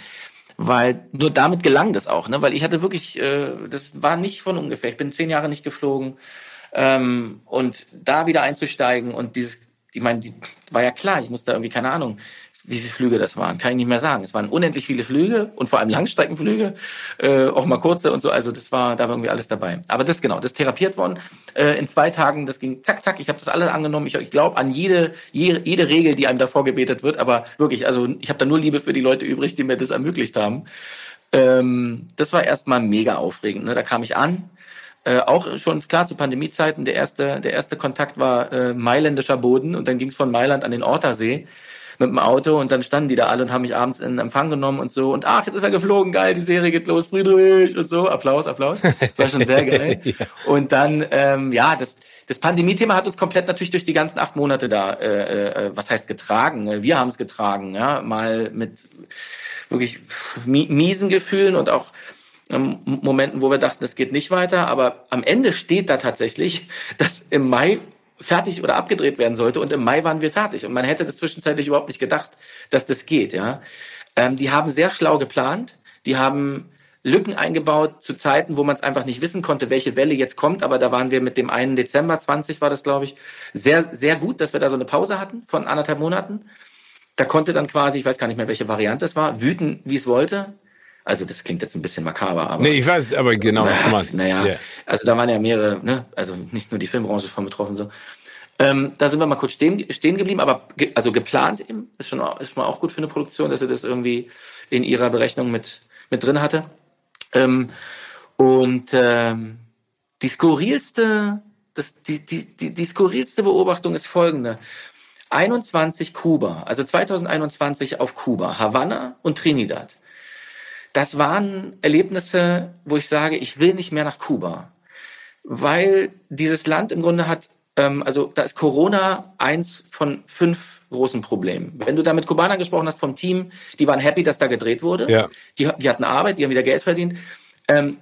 weil nur damit gelang das auch, ne? Weil ich hatte wirklich, äh, das war nicht von ungefähr. Ich bin zehn Jahre nicht geflogen ähm, und da wieder einzusteigen und dieses ich meine, die war ja klar, ich musste irgendwie, keine Ahnung, wie viele Flüge das waren, kann ich nicht mehr sagen. Es waren unendlich viele Flüge und vor allem Langstreckenflüge, äh, auch mal kurze und so. Also das war, da war irgendwie alles dabei. Aber das genau, das therapiert worden. Äh, in zwei Tagen, das ging zack, zack. Ich habe das alles angenommen. Ich, ich glaube an jede, jede, jede Regel, die einem davor gebetet wird. Aber wirklich, also ich habe da nur Liebe für die Leute übrig, die mir das ermöglicht haben. Ähm, das war erstmal mega aufregend. Ne? Da kam ich an, äh, auch schon klar zu Pandemiezeiten, der erste, der erste Kontakt war äh, mailändischer Boden und dann ging es von Mailand an den Ortersee mit dem Auto und dann standen die da alle und haben mich abends in Empfang genommen und so und ach, jetzt ist er geflogen, geil, die Serie geht los, Friedrich und so, Applaus, Applaus. Das war schon sehr geil. ja. Und dann, ähm, ja, das, das Pandemie-Thema hat uns komplett natürlich durch die ganzen acht Monate da, äh, äh, was heißt getragen? Wir haben es getragen, ja, mal mit wirklich miesen Gefühlen und auch Momenten, wo wir dachten, das geht nicht weiter. Aber am Ende steht da tatsächlich, dass im Mai fertig oder abgedreht werden sollte und im Mai waren wir fertig. Und man hätte das zwischenzeitlich überhaupt nicht gedacht, dass das geht. Ja, ähm, Die haben sehr schlau geplant. Die haben Lücken eingebaut zu Zeiten, wo man es einfach nicht wissen konnte, welche Welle jetzt kommt. Aber da waren wir mit dem einen Dezember 20 war das, glaube ich, sehr, sehr gut, dass wir da so eine Pause hatten von anderthalb Monaten. Da konnte dann quasi, ich weiß gar nicht mehr, welche Variante es war, wüten, wie es wollte. Also das klingt jetzt ein bisschen makaber, aber. Nee, ich weiß aber genau, was du meinst. Naja, yeah. also da waren ja mehrere, ne, also nicht nur die Filmbranche von betroffen so. Ähm, da sind wir mal kurz stehen, stehen geblieben, aber ge also geplant eben, ist schon, ist schon auch gut für eine Produktion, dass sie das irgendwie in ihrer Berechnung mit, mit drin hatte. Ähm, und ähm, die skurrilste, das, die, die, die, die skurrilste Beobachtung ist folgende. 21 Kuba, also 2021 auf Kuba, Havanna und Trinidad. Das waren Erlebnisse, wo ich sage, ich will nicht mehr nach Kuba, weil dieses Land im Grunde hat, ähm, also da ist Corona eins von fünf großen Problemen. Wenn du da mit Kubanern gesprochen hast vom Team, die waren happy, dass da gedreht wurde. Ja. Die, die hatten Arbeit, die haben wieder Geld verdient. Ähm,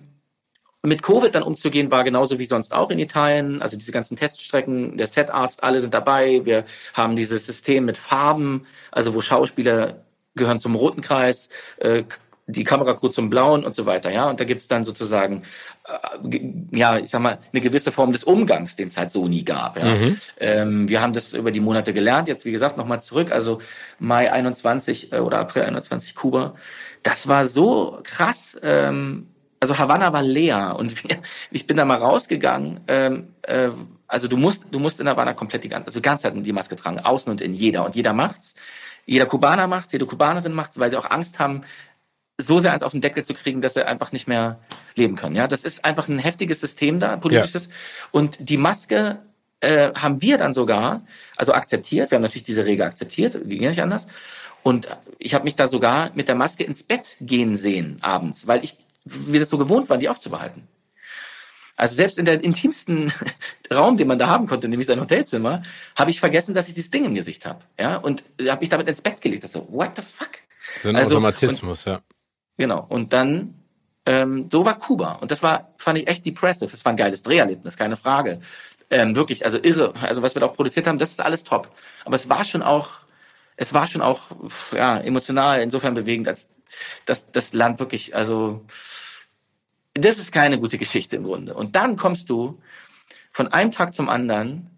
mit Covid dann umzugehen, war genauso wie sonst auch in Italien. Also diese ganzen Teststrecken, der Setarzt, alle sind dabei. Wir haben dieses System mit Farben, also wo Schauspieler gehören zum roten Kreis, äh, die Kameracrew zum Blauen und so weiter, ja. Und da gibt's dann sozusagen, äh, ja, ich sag mal, eine gewisse Form des Umgangs, den es halt so nie gab. Ja. Mhm. Ähm, wir haben das über die Monate gelernt. Jetzt, wie gesagt, nochmal zurück. Also Mai 21 äh, oder April 21 Kuba. Das war so krass. Ähm, also Havanna war leer und wir, ich bin da mal rausgegangen. Ähm, äh, also du musst, du musst in Havanna komplett die ganze, also die ganze Zeit die Maske tragen, außen und in jeder und jeder macht's. Jeder Kubaner macht's, jede Kubanerin macht's, weil sie auch Angst haben, so sehr eins auf den Deckel zu kriegen, dass sie einfach nicht mehr leben können. Ja, das ist einfach ein heftiges System da, politisches. Ja. Und die Maske äh, haben wir dann sogar, also akzeptiert. Wir haben natürlich diese Regel akzeptiert, ging nicht anders. Und ich habe mich da sogar mit der Maske ins Bett gehen sehen abends, weil ich wir das so gewohnt waren, die aufzubehalten. Also selbst in der intimsten Raum, den man da haben konnte, nämlich sein Hotelzimmer, habe ich vergessen, dass ich dieses Ding im Gesicht habe. Ja, und habe mich damit ins Bett gelegt. Das so, what the fuck? So ein also, Automatismus, und, ja. Genau. Und dann, ähm, so war Kuba. Und das war, fand ich echt depressive. Das war ein geiles Dreherlebnis, keine Frage. Ähm, wirklich, also irre. Also was wir da auch produziert haben, das ist alles top. Aber es war schon auch, es war schon auch, ja, emotional insofern bewegend, als dass das Land wirklich, also, das ist keine gute Geschichte im Grunde. Und dann kommst du von einem Tag zum anderen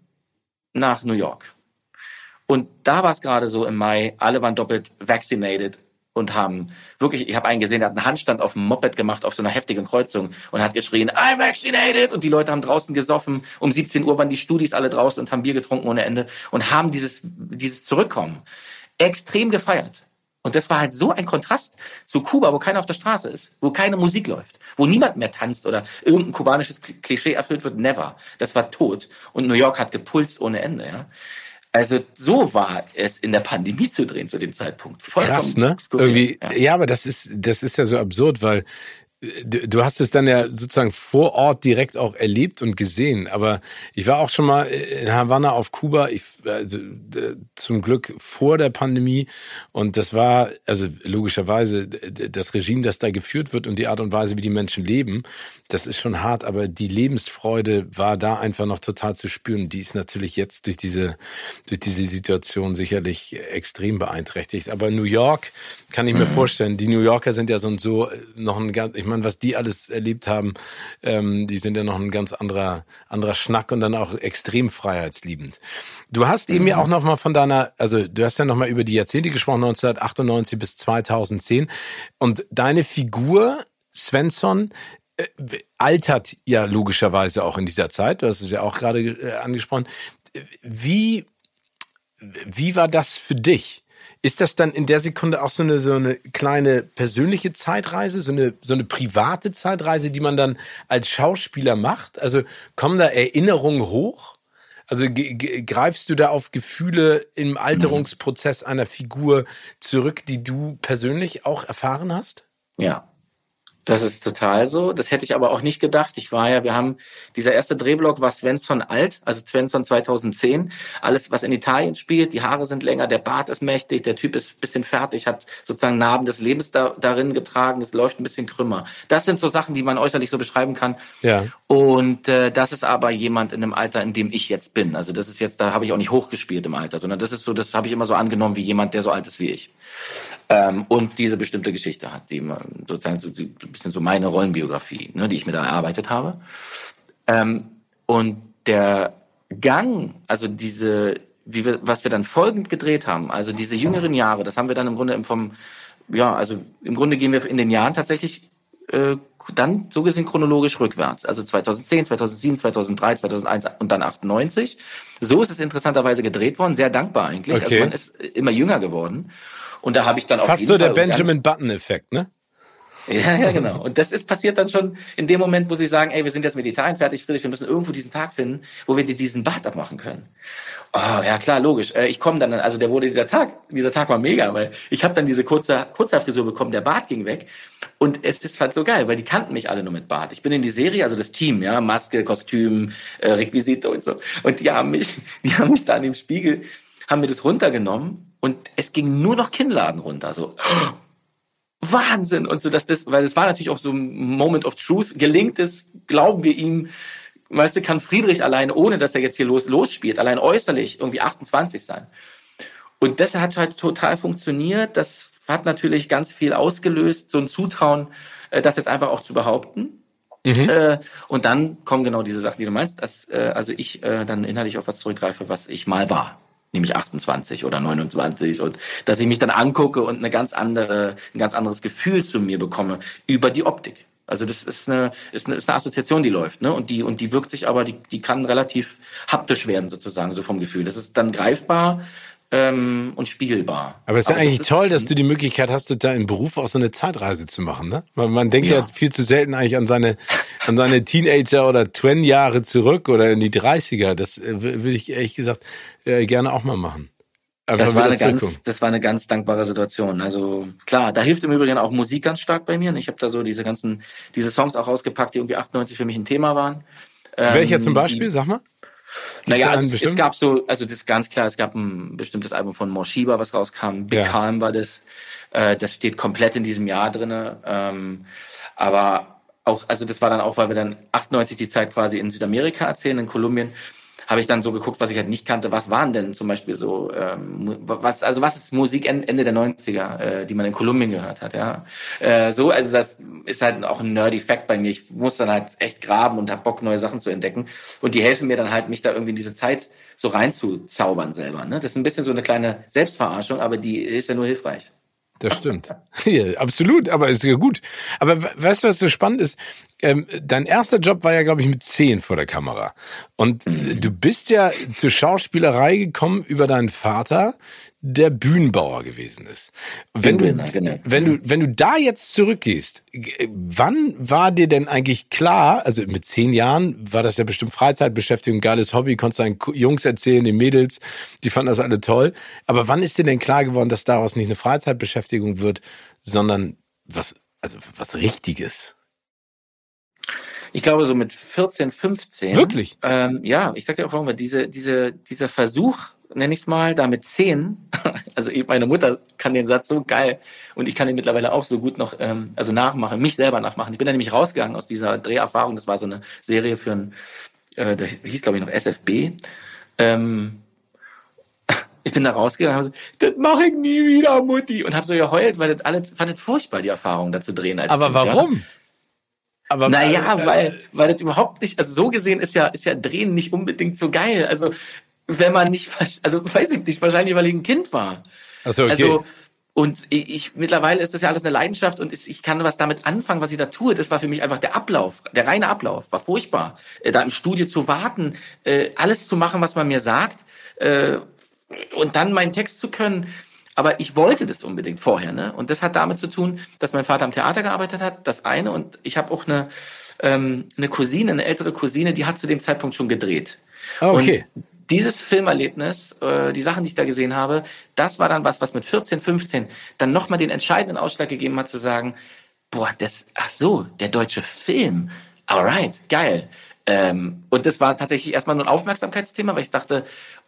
nach New York. Und da war es gerade so im Mai, alle waren doppelt vaccinated und haben wirklich, ich habe einen gesehen, der hat einen Handstand auf dem Moped gemacht auf so einer heftigen Kreuzung und hat geschrien, I'm vaccinated! Und die Leute haben draußen gesoffen. Um 17 Uhr waren die Studis alle draußen und haben Bier getrunken ohne Ende und haben dieses, dieses Zurückkommen extrem gefeiert. Und das war halt so ein Kontrast zu Kuba, wo keiner auf der Straße ist, wo keine Musik läuft, wo niemand mehr tanzt oder irgendein kubanisches Klischee erfüllt wird. Never. Das war tot. Und New York hat gepulst ohne Ende, ja. Also so war es in der Pandemie zu drehen zu dem Zeitpunkt. Vollkommen Krass, ne? Skurril, Irgendwie, ja. ja, aber das ist, das ist ja so absurd, weil Du, hast es dann ja sozusagen vor Ort direkt auch erlebt und gesehen. Aber ich war auch schon mal in Havanna auf Kuba, ich, also, zum Glück vor der Pandemie. Und das war, also logischerweise, das Regime, das da geführt wird und die Art und Weise, wie die Menschen leben, das ist schon hart. Aber die Lebensfreude war da einfach noch total zu spüren. Die ist natürlich jetzt durch diese, durch diese Situation sicherlich extrem beeinträchtigt. Aber New York kann ich mir vorstellen, die New Yorker sind ja so und so noch ein ganz, ich meine, was die alles erlebt haben, ähm, die sind ja noch ein ganz anderer, anderer Schnack und dann auch extrem freiheitsliebend. Du hast eben ja auch noch mal von deiner, also du hast ja noch mal über die Jahrzehnte gesprochen, 1998 bis 2010 und deine Figur Svensson äh, altert ja logischerweise auch in dieser Zeit. Du hast es ja auch gerade äh, angesprochen. Wie, wie war das für dich? Ist das dann in der Sekunde auch so eine, so eine kleine persönliche Zeitreise, so eine, so eine private Zeitreise, die man dann als Schauspieler macht? Also kommen da Erinnerungen hoch? Also greifst du da auf Gefühle im Alterungsprozess einer Figur zurück, die du persönlich auch erfahren hast? Ja, das ist total so. Das hätte ich aber auch nicht gedacht. Ich war ja, wir haben, dieser erste Drehblock war Svensson alt, also Svensson 2010. Alles, was in Italien spielt, die Haare sind länger, der Bart ist mächtig, der Typ ist bisschen fertig, hat sozusagen Narben des Lebens da, darin getragen, es läuft ein bisschen krümmer. Das sind so Sachen, die man äußerlich so beschreiben kann. Ja. Und äh, das ist aber jemand in dem Alter, in dem ich jetzt bin. Also das ist jetzt, da habe ich auch nicht hochgespielt im Alter, sondern das ist so, das habe ich immer so angenommen wie jemand, der so alt ist wie ich. Ähm, und diese bestimmte Geschichte hat, die man sozusagen so, bisschen so meine Rollenbiografie, ne, die ich mir da erarbeitet habe. Ähm, und der Gang, also diese, wie wir, was wir dann folgend gedreht haben, also diese jüngeren Jahre, das haben wir dann im Grunde vom, ja, also im Grunde gehen wir in den Jahren tatsächlich äh, dann so gesehen chronologisch rückwärts. Also 2010, 2007, 2003, 2001 und dann 98. So ist es interessanterweise gedreht worden. Sehr dankbar eigentlich. Also okay. Also man ist immer jünger geworden. Und da habe ich dann auch. Fast so der Benjamin Button-Effekt, ne? Ja, ja, genau. Und das ist passiert dann schon in dem Moment, wo sie sagen, ey, wir sind jetzt mit Italien fertig, Friedrich, wir müssen irgendwo diesen Tag finden, wo wir dir diesen Bart abmachen können. Oh, ja klar, logisch. Äh, ich komme dann, also der wurde dieser Tag, dieser Tag war mega, weil ich habe dann diese kurze Kurzhaarfrisur bekommen, der Bart ging weg und es ist halt so geil, weil die kannten mich alle nur mit Bart. Ich bin in die Serie, also das Team, ja, Maske, Kostüm, äh, Requisite und so und die haben mich, die haben mich da an dem Spiegel, haben mir das runtergenommen und es ging nur noch Kinnladen runter, so Wahnsinn und so, dass das, weil es war natürlich auch so ein Moment of Truth. Gelingt es, glauben wir ihm, weißt du, kann Friedrich allein, ohne dass er jetzt hier los losspielt, allein äußerlich irgendwie 28 sein. Und das hat halt total funktioniert. Das hat natürlich ganz viel ausgelöst, so ein Zutrauen, äh, das jetzt einfach auch zu behaupten. Mhm. Äh, und dann kommen genau diese Sachen, die du meinst, dass äh, also ich äh, dann inhaltlich auf was zurückgreife, was ich mal war nämlich 28 oder 29 und dass ich mich dann angucke und eine ganz andere, ein ganz anderes Gefühl zu mir bekomme über die Optik. Also das ist eine, ist eine, ist eine Assoziation, die läuft, ne? Und die, und die wirkt sich aber, die, die kann relativ haptisch werden, sozusagen, so vom Gefühl. Das ist dann greifbar, ähm, und spiegelbar. Aber es ist ja eigentlich das toll, ist, dass du die Möglichkeit hast, da im Beruf auch so eine Zeitreise zu machen. Ne? Man, man denkt ja. ja. viel zu selten eigentlich an seine, an seine Teenager- oder Twen-Jahre zurück oder in die 30er. Das äh, würde ich ehrlich gesagt äh, gerne auch mal machen. das war, eine ganz, das war eine ganz dankbare Situation. Also klar, da hilft im Übrigen auch Musik ganz stark bei mir. Ich habe da so diese ganzen, diese Songs auch rausgepackt, die irgendwie 98 für mich ein Thema waren. Welcher ähm, zum Beispiel? Die, Sag mal. Naja, also es, es, gab so, also das ist ganz klar, es gab ein bestimmtes Album von Morshiba, was rauskam. Big ja. Calm war das. Äh, das steht komplett in diesem Jahr drinne. Ähm, aber auch, also das war dann auch, weil wir dann 98 die Zeit quasi in Südamerika erzählen, in Kolumbien habe ich dann so geguckt, was ich halt nicht kannte. Was waren denn zum Beispiel so, ähm, was, also was ist Musik Ende der 90er, äh, die man in Kolumbien gehört hat, ja. Äh, so, also das ist halt auch ein nerdy Fact bei mir. Ich muss dann halt echt graben und hab Bock, neue Sachen zu entdecken. Und die helfen mir dann halt, mich da irgendwie in diese Zeit so reinzuzaubern selber. Ne? Das ist ein bisschen so eine kleine Selbstverarschung, aber die ist ja nur hilfreich. Das stimmt. Ja, absolut, aber ist ja gut. Aber weißt du, was so spannend ist? Ähm, dein erster Job war ja, glaube ich, mit zehn vor der Kamera. Und mhm. du bist ja zur Schauspielerei gekommen über deinen Vater, der Bühnenbauer gewesen ist. Wenn du, genau. wenn du, wenn du da jetzt zurückgehst, wann war dir denn eigentlich klar, also mit zehn Jahren war das ja bestimmt Freizeitbeschäftigung, geiles Hobby, konntest deinen Jungs erzählen, den Mädels, die fanden das alle toll. Aber wann ist dir denn klar geworden, dass daraus nicht eine Freizeitbeschäftigung wird, sondern was, also was Richtiges? Ich glaube, so mit 14, 15. Wirklich? Ähm, ja, ich sag dir auch warum, diese, diese, dieser Versuch, nenne ich es mal, da mit zehn, also meine Mutter kann den Satz so geil und ich kann ihn mittlerweile auch so gut noch, ähm, also nachmachen, mich selber nachmachen. Ich bin da nämlich rausgegangen aus dieser Dreherfahrung, das war so eine Serie für ein, äh, da hieß glaube ich noch SFB. Ähm, ich bin da rausgegangen und so, das mache ich nie wieder, Mutti. Und habe so geheult, weil das alles, fand das furchtbar, die Erfahrung da zu drehen. Aber kind, warum? Ja. Aber naja, weil, weil das überhaupt nicht, also so gesehen ist ja, ist ja Drehen nicht unbedingt so geil. Also wenn man nicht, also weiß ich nicht, wahrscheinlich, weil ich ein Kind war. Ach so, okay. Also, und ich, ich, mittlerweile ist das ja alles eine Leidenschaft und ich kann was damit anfangen, was ich da tue. Das war für mich einfach der Ablauf, der reine Ablauf, war furchtbar. Äh, da im Studio zu warten, äh, alles zu machen, was man mir sagt, äh, und dann meinen Text zu können. Aber ich wollte das unbedingt vorher, ne? Und das hat damit zu tun, dass mein Vater am Theater gearbeitet hat, das eine. Und ich habe auch eine, ähm, eine Cousine, eine ältere Cousine, die hat zu dem Zeitpunkt schon gedreht. Ah, okay. Und dieses Filmerlebnis, äh, die Sachen, die ich da gesehen habe, das war dann was, was mit 14, 15 dann nochmal den entscheidenden Ausschlag gegeben hat, zu sagen, boah, das, ach so, der deutsche Film, alright, geil. Ähm, und das war tatsächlich erstmal nur ein Aufmerksamkeitsthema, weil ich dachte,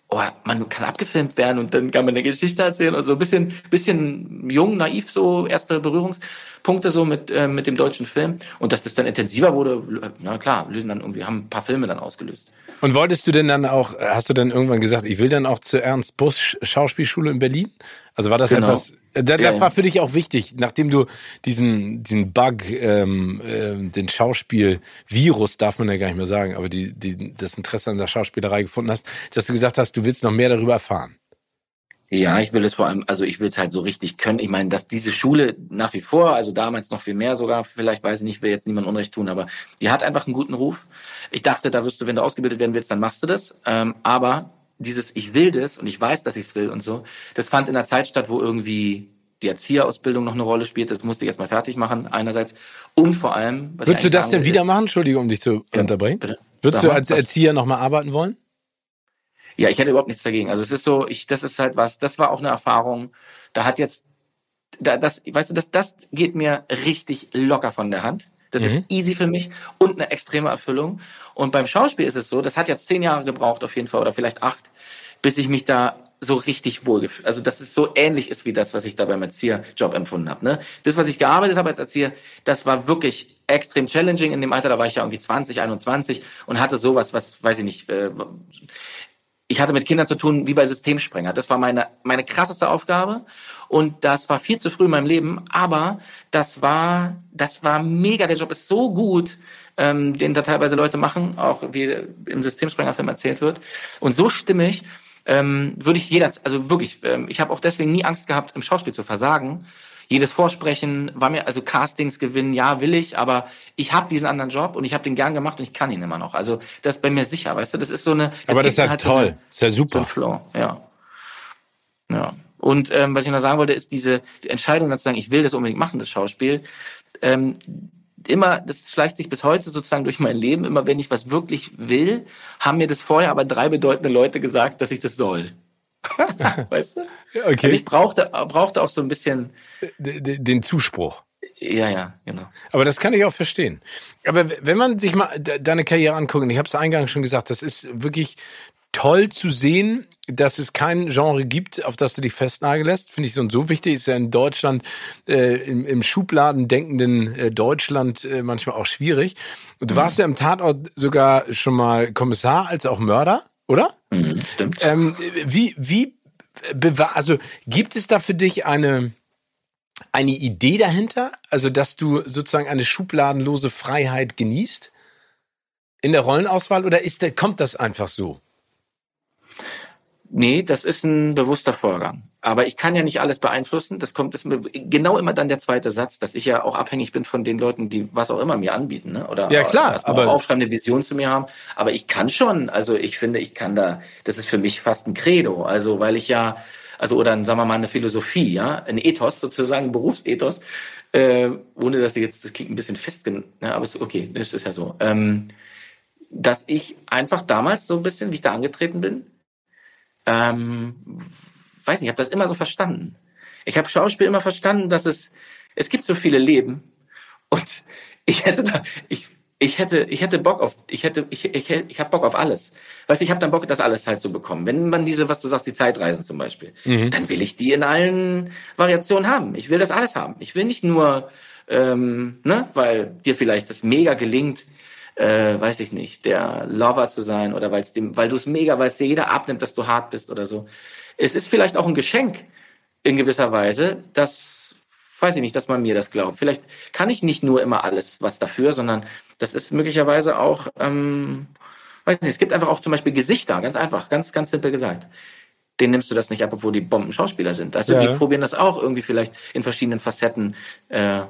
oh, man kann abgefilmt werden und dann kann man eine Geschichte erzählen und so ein bisschen, bisschen jung, naiv, so erste Berührungspunkte so mit, äh, mit dem deutschen Film. Und dass das dann intensiver wurde, na klar, lösen dann irgendwie, haben ein paar Filme dann ausgelöst. Und wolltest du denn dann auch, hast du dann irgendwann gesagt, ich will dann auch zur Ernst Busch Schauspielschule in Berlin? Also war das genau. etwas, Äh, das ja, war für dich auch wichtig, nachdem du diesen, diesen Bug, ähm, äh, den Schauspiel-Virus, darf man ja gar nicht mehr sagen, aber die, die, das Interesse an der Schauspielerei gefunden hast, dass du gesagt hast, du willst noch mehr darüber erfahren. Ja, ich will es vor allem, also ich will es halt so richtig können. Ich meine, dass diese Schule nach wie vor, also damals noch viel mehr sogar, vielleicht weiß ich nicht, will jetzt niemand Unrecht tun, aber die hat einfach einen guten Ruf. Ich dachte, da wirst du, wenn du ausgebildet werden willst, dann machst du das. Ähm, aber dieses Ich will das und ich weiß, dass ich es will und so, das fand in einer Zeit statt, wo irgendwie die Erzieherausbildung noch eine Rolle spielt. Das musste ich erstmal fertig machen, einerseits. Und vor allem. Was Würdest du das denn wieder machen? Entschuldigung, um dich zu ja, unterbrechen. Bitte? Würdest Sag du als Erzieher nochmal arbeiten wollen? Ja, ich hätte überhaupt nichts dagegen. Also es ist so, ich, das ist halt was, das war auch eine Erfahrung. Da hat jetzt, da, das, weißt du, das, das geht mir richtig locker von der Hand. Das mhm. ist easy für mich und eine extreme Erfüllung. Und beim Schauspiel ist es so, das hat jetzt zehn Jahre gebraucht auf jeden Fall oder vielleicht acht, bis ich mich da so richtig wohlgefühlt. Also dass es so ähnlich ist wie das, was ich da beim Erzieherjob empfunden habe. Ne? Das, was ich gearbeitet habe als Erzieher, das war wirklich extrem challenging in dem Alter. Da war ich ja irgendwie 20, 21 und hatte sowas, was, weiß ich nicht, äh, ich hatte mit Kindern zu tun wie bei Systemsprenger. Das war meine, meine krasseste Aufgabe. Und das war viel zu früh in meinem Leben. Aber das war, das war mega. Der Job ist so gut, ähm, den da teilweise Leute machen, auch wie im Systemsprenger-Film erzählt wird. Und so stimmig, ähm, würde ich jeder, also wirklich, ähm, ich habe auch deswegen nie Angst gehabt, im Schauspiel zu versagen, jedes Vorsprechen war mir, also Castings gewinnen, ja, will ich, aber ich habe diesen anderen Job und ich habe den gern gemacht und ich kann ihn immer noch. Also das ist bei mir sicher, weißt du, das ist so eine. Das aber das ist ja halt toll, so ist ja super. So ein Flow, ja. Ja. Und ähm, was ich noch sagen wollte, ist diese die Entscheidung, dann zu sagen, ich will das unbedingt machen, das Schauspiel. Ähm, immer, das schleicht sich bis heute sozusagen durch mein Leben. Immer wenn ich was wirklich will, haben mir das vorher aber drei bedeutende Leute gesagt, dass ich das soll. weißt du? Okay. Also ich brauchte, brauchte auch so ein bisschen den Zuspruch. Ja, ja, genau. Aber das kann ich auch verstehen. Aber wenn man sich mal deine Karriere anguckt, und ich habe es eingangs schon gesagt, das ist wirklich toll zu sehen, dass es kein Genre gibt, auf das du dich festnageln lässt. Finde ich so und so wichtig. Ist ja in Deutschland, äh, im, im Schubladen denkenden äh, Deutschland äh, manchmal auch schwierig. Und du warst ja im Tatort sogar schon mal Kommissar als auch Mörder, oder? Mhm, stimmt. Ähm, wie, wie also gibt es da für dich eine, eine Idee dahinter? Also, dass du sozusagen eine schubladenlose Freiheit genießt? In der Rollenauswahl oder ist kommt das einfach so? Nee, das ist ein bewusster Vorgang. Aber ich kann ja nicht alles beeinflussen. Das kommt das genau immer dann der zweite Satz, dass ich ja auch abhängig bin von den Leuten, die was auch immer mir anbieten, ne? Oder ja klar, aber aufschreiben, eine Vision zu mir haben. Aber ich kann schon. Also ich finde, ich kann da. Das ist für mich fast ein Credo. Also weil ich ja, also oder sagen wir mal eine Philosophie, ja, ein Ethos sozusagen, Berufsethos. Äh, ohne dass ich jetzt, das klingt ein bisschen fest, ne? aber ist okay, das ist ja so. Ähm, dass ich einfach damals so ein bisschen, wie ich da angetreten bin, ähm, weiß nicht, ich habe das immer so verstanden. Ich habe Schauspiel immer verstanden, dass es es gibt so viele Leben und ich hätte da ich ich hätte ich hätte Bock auf ich hätte ich ich, ich habe Bock auf alles. Weißt du, ich habe dann Bock, das alles halt zu bekommen. Wenn man diese, was du sagst, die Zeitreisen zum Beispiel, mhm. dann will ich die in allen Variationen haben. Ich will das alles haben. Ich will nicht nur, ähm, ne, weil dir vielleicht das mega gelingt, äh, weiß ich nicht, der Lover zu sein oder weil's dem, weil du es mega, weil es dir jeder abnimmt, dass du hart bist oder so. Es ist vielleicht auch ein Geschenk in gewisser Weise, dass, weiß ich nicht, dass man mir das glaubt. Vielleicht kann ich nicht nur immer alles was dafür, sondern das ist möglicherweise auch, ähm, weiß nicht, es gibt einfach auch zum Beispiel Gesichter, ganz einfach, ganz, ganz simpel gesagt. Den nimmst du das nicht ab, obwohl die Bomben-Schauspieler sind. Also ja. die probieren das auch irgendwie vielleicht in verschiedenen Facetten äh,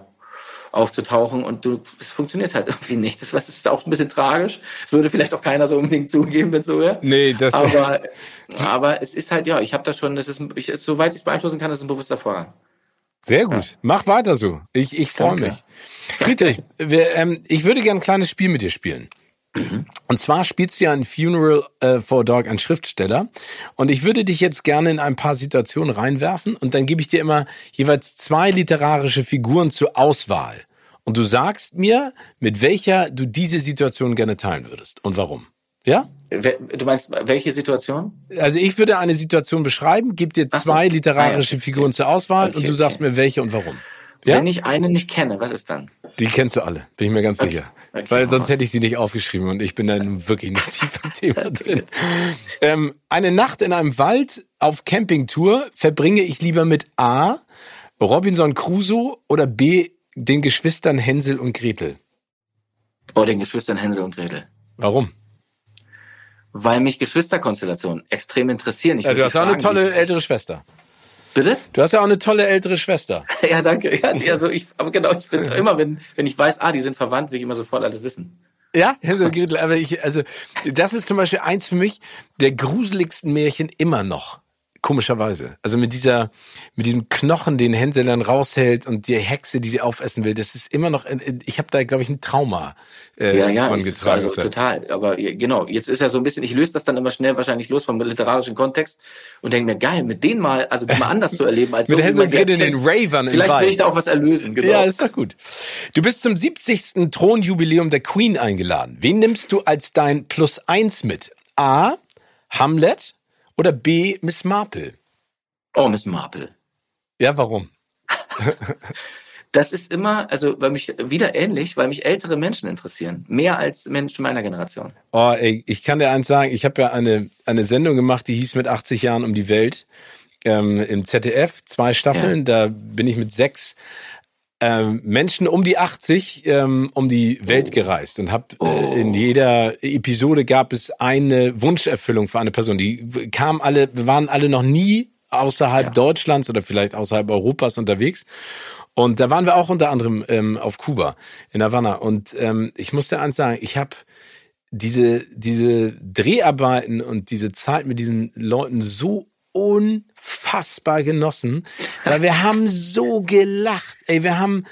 aufzutauchen und du, es funktioniert halt irgendwie nicht. Das was ist auch ein bisschen tragisch. Es würde vielleicht auch keiner so unbedingt zugeben, wenn es so wäre. Nee, das aber, aber es ist halt, ja, ich habe das schon, das ist, ich, soweit ich es beeinflussen kann, das ist ein bewusster Vorgang. Sehr gut. Ja. Mach weiter so. Ich, ich freue mich. Friedrich, wir, ähm, ich würde gerne ein kleines Spiel mit dir spielen. Mhm. Und zwar spielst du ja ein Funeral äh, for Dog, ein Schriftsteller. Und ich würde dich jetzt gerne in ein paar Situationen reinwerfen und dann gebe ich dir immer jeweils zwei literarische Figuren zur Auswahl. Und du sagst mir, mit welcher du diese Situation gerne teilen würdest und warum. Ja? Du meinst, welche Situation? Also ich würde eine Situation beschreiben, gebe dir zwei so. literarische ah, ja. Figuren zur Auswahl okay, und du sagst okay. mir welche und warum. Ja? Wenn ich eine nicht kenne, was ist dann? Die kennst du alle, bin ich mir ganz Okay. sicher. Weil mach sonst hätte ich sie nicht aufgeschrieben und ich bin dann wirklich nicht tief im Thema drin. Ähm, eine Nacht in einem Wald auf Campingtour verbringe ich lieber mit A. Robinson Crusoe oder B. den Geschwistern Hänsel und Gretel. Oh, den Geschwistern Hänsel und Gretel. Warum? Weil mich Geschwisterkonstellationen extrem interessieren. Ich Ja, du hast auch eine tolle ältere Schwester. Bitte? Du hast ja auch eine tolle ältere Schwester. Ja, danke. Ja, also ich, aber genau, ich bin immer, wenn, wenn ich weiß, ah, die sind verwandt, will ich immer sofort alles wissen. Ja, Gretel. Aber ich, also, das ist zum Beispiel eins für mich der gruseligsten Märchen immer noch. Komischerweise. Also mit dieser, mit diesem Knochen, den Hänsel dann raushält und die Hexe, die sie aufessen will, das ist immer noch, ich habe da, glaube ich, ein Trauma äh, Ja, ja, von getragen. also total. Aber genau, jetzt ist ja so ein bisschen, ich löse das dann immer schnell wahrscheinlich los vom literarischen Kontext und denke mir, geil, mit denen mal, also mal anders zu erleben als mit so, Hänsel Gretel in den. Ravern Vielleicht will ich da auch was erlösen, genau. Ja, ist doch gut. Du bist zum 70. Thronjubiläum der Queen eingeladen. Wen nimmst du als dein Plus eins mit? A. Hamlet oder B. Miss Marple? oh, Miss Marple. Ja, warum? Das ist immer, also weil mich wieder ähnlich, weil mich ältere Menschen interessieren. Mehr als Menschen meiner Generation. Oh, ey, ich kann dir eins sagen, ich habe ja eine, eine Sendung gemacht, die hieß mit 80 Jahren um die Welt ähm, im ZDF, zwei Staffeln, da bin ich mit sechs ähm, Menschen um die 80 ähm, um die Welt gereist und habe äh, in jeder Episode gab es eine Wunscherfüllung für eine Person. Die kamen alle, waren alle noch nie außerhalb Ja. Deutschlands oder vielleicht außerhalb Europas unterwegs. Und da waren wir auch unter anderem ähm, auf Kuba, in Havanna. Und ähm, ich muss dir eins sagen, ich habe diese, diese Dreharbeiten und diese Zeit mit diesen Leuten so unfassbar genossen, weil wir haben so gelacht, ey, wir haben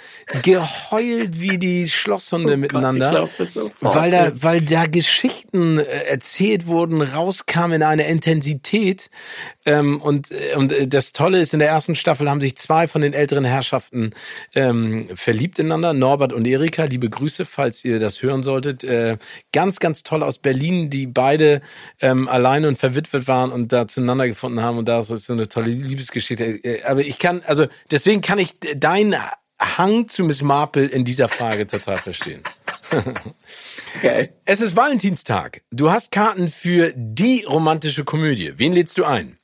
geheult wie die Schlosshunde miteinander. Ich glaub. Weil da, weil da Geschichten äh, erzählt wurden, rauskamen in einer Intensität. Ähm, und, äh, und äh, das Tolle ist, in der ersten Staffel haben sich zwei von den älteren Herrschaften ähm, verliebt ineinander, Norbert und Erika. Liebe Grüße, falls ihr das hören solltet. Äh, ganz, ganz toll aus Berlin, die beide ähm, alleine und verwitwet waren und da zueinander gefunden haben. Und da ist so eine tolle Liebesgeschichte. Äh, Aber ich kann, also deswegen kann ich deinen Hang zu Miss Marple in dieser Frage total verstehen. Geil. Es ist Valentinstag. Du hast Karten für die romantische Komödie. Wen lädst du ein?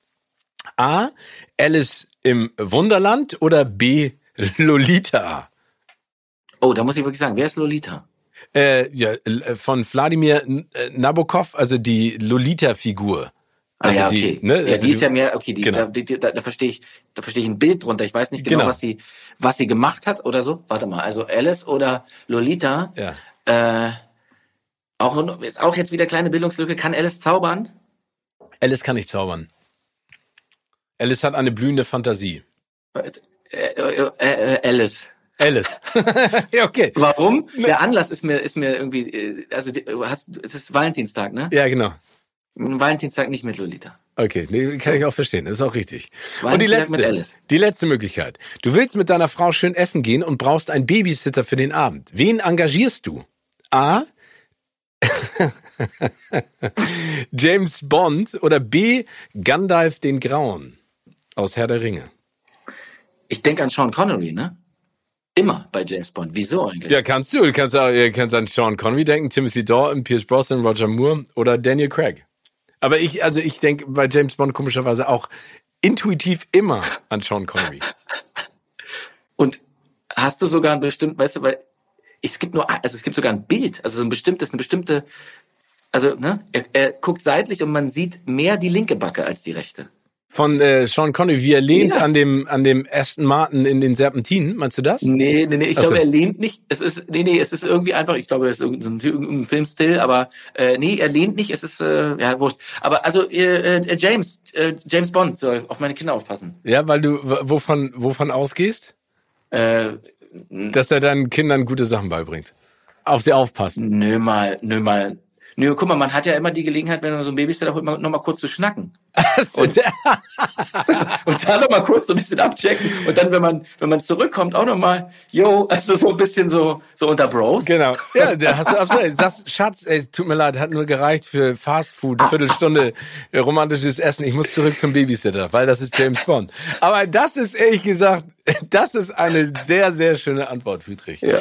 A. Alice im Wunderland oder B. Lolita? Oh, da muss ich wirklich sagen, wer ist Lolita? Äh, ja, äh, von Wladimir äh, Nabokov, also die Lolita-Figur. Ah Also ja, die, okay. ne, ja, also die ist die- ja mehr, okay, die, Genau. da, die, da, da verstehe ich, da verstehe ich ein Bild drunter. Ich weiß nicht genau, Genau. was sie, was sie gemacht hat oder so. Warte mal, also Alice oder Lolita, Ja. äh, auch, ist auch jetzt wieder kleine Bildungslücke, kann Alice zaubern? Alice kann nicht zaubern. Alice hat eine blühende Fantasie. Äh, äh, äh, Alice. Alice. ja, okay. Warum? Der Anlass ist mir, ist mir irgendwie, also hast, es ist Valentinstag, ne? Ja, genau. Valentinstag nicht mit Lolita. Okay, nee, kann ich auch verstehen. Das ist auch richtig. Und die letzte, die letzte Möglichkeit. Du willst mit deiner Frau schön essen gehen und brauchst einen Babysitter für den Abend. Wen engagierst du? A. James Bond oder B. Gandalf den Grauen aus Herr der Ringe. Ich denke an Sean Connery, ne? Immer bei James Bond. Wieso eigentlich? Ja, kannst du. Du kannst, auch, du kannst an Sean Connery denken, Timothy Dalton, Pierce Brosnan, Roger Moore oder Daniel Craig. Aber ich, also ich denke bei James Bond komischerweise auch intuitiv immer an Sean Connery. Und hast du sogar ein bestimmt, weißt du, weil es gibt nur, also es gibt sogar ein Bild, also so ein bestimmtes, eine bestimmte, also ne, er, er guckt seitlich und man sieht mehr die linke Backe als die rechte. Von äh, Sean Connery, wie er lehnt Ja. an dem an dem Aston Martin in den Serpentinen, meinst du das? Nee, nee, nee, ich glaube, er lehnt nicht. Es ist, nee, nee, es ist irgendwie einfach, ich glaube, es ist irgendein, irgendein Filmstil, aber äh, nee, er lehnt nicht, es ist, äh, ja, wurscht. Aber also, äh, äh, James, äh, James Bond soll auf meine Kinder aufpassen. Ja, weil du wovon wovon ausgehst, Äh, dass er deinen Kindern gute Sachen beibringt. Auf sie aufpassen. nö mal, nö mal. Nö, guck mal, man hat ja immer die Gelegenheit, wenn man so ein Babysitter holt, noch mal kurz zu schnacken. und, und dann noch mal kurz so ein bisschen abchecken. Und dann, wenn man, wenn man zurückkommt, auch noch mal, yo, also so ein bisschen so, so unter Bros. Genau. Ja, da hast du absolut. Sagst, Schatz, ey, tut mir leid, hat nur gereicht für Fast Food, Viertelstunde romantisches Essen. Ich muss zurück zum Babysitter, weil das ist James Bond. Aber das ist ehrlich gesagt, das ist eine sehr, sehr schöne Antwort, Friedrich. Ja.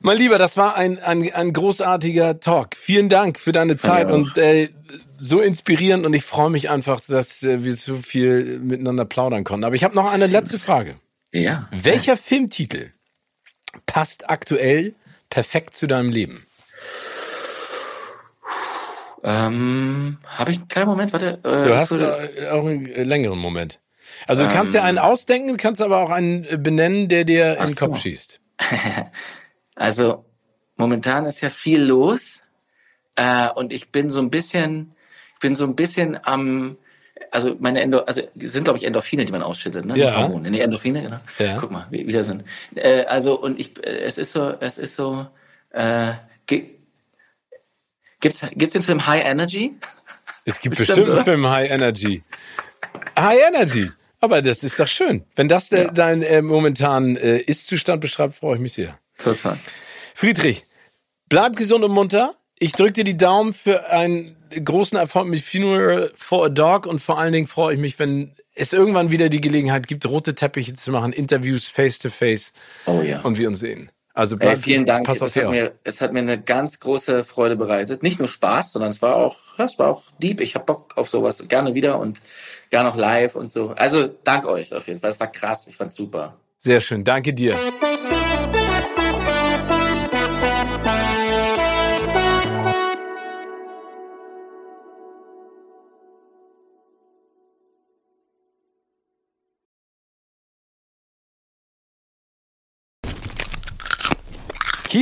Mein Lieber, das war ein, ein, ein großartiger Talk. Vielen Dank für deine Zeit ja. und äh, so inspirierend und ich freue mich einfach, dass äh, wir so viel miteinander plaudern konnten. Aber ich habe noch eine letzte Frage. Ja. Welcher Filmtitel passt aktuell perfekt zu deinem Leben? Ähm, habe ich einen kleinen Moment, warte. Äh, du hast äh, auch einen längeren Moment. Also du kannst ähm, ja einen ausdenken, kannst aber auch einen benennen, der dir in den Kopf so. schießt. Also momentan ist ja viel los äh, und ich bin so ein bisschen, ich bin so ein bisschen am, also meine Endo, also sind glaube ich Endorphine, die man ausschüttet, ne? Ja. Hormone, nee, Endorphine, genau. Ja. Guck mal, wie, wie das sind. Äh, also und ich, äh, es ist so, es ist so, äh, gibt's gibt's den Film High Energy? Es gibt bestimmt, bestimmt einen Film High Energy. High Energy. Aber das ist doch schön. Wenn das ja. dein äh, momentan äh, Ist-Zustand beschreibt, freue ich mich sehr. Total. Friedrich, bleib gesund und munter. Ich drücke dir die Daumen für einen großen Erfolg mit Funeral for a Dog und vor allen Dingen freue ich mich, wenn es irgendwann wieder die Gelegenheit gibt, rote Teppiche zu machen, Interviews face to face. Oh ja. Und wir uns sehen. Also bleib, Ey, vielen Dank. Pass auf es, hat mir, es hat mir eine ganz große Freude bereitet. Nicht nur Spaß, sondern es war auch, es war auch deep. Ich habe Bock auf sowas. Gerne wieder und gerne auch live und so. Also dank euch auf jeden Fall. Es war krass. Ich fand's super. Sehr schön. Danke dir.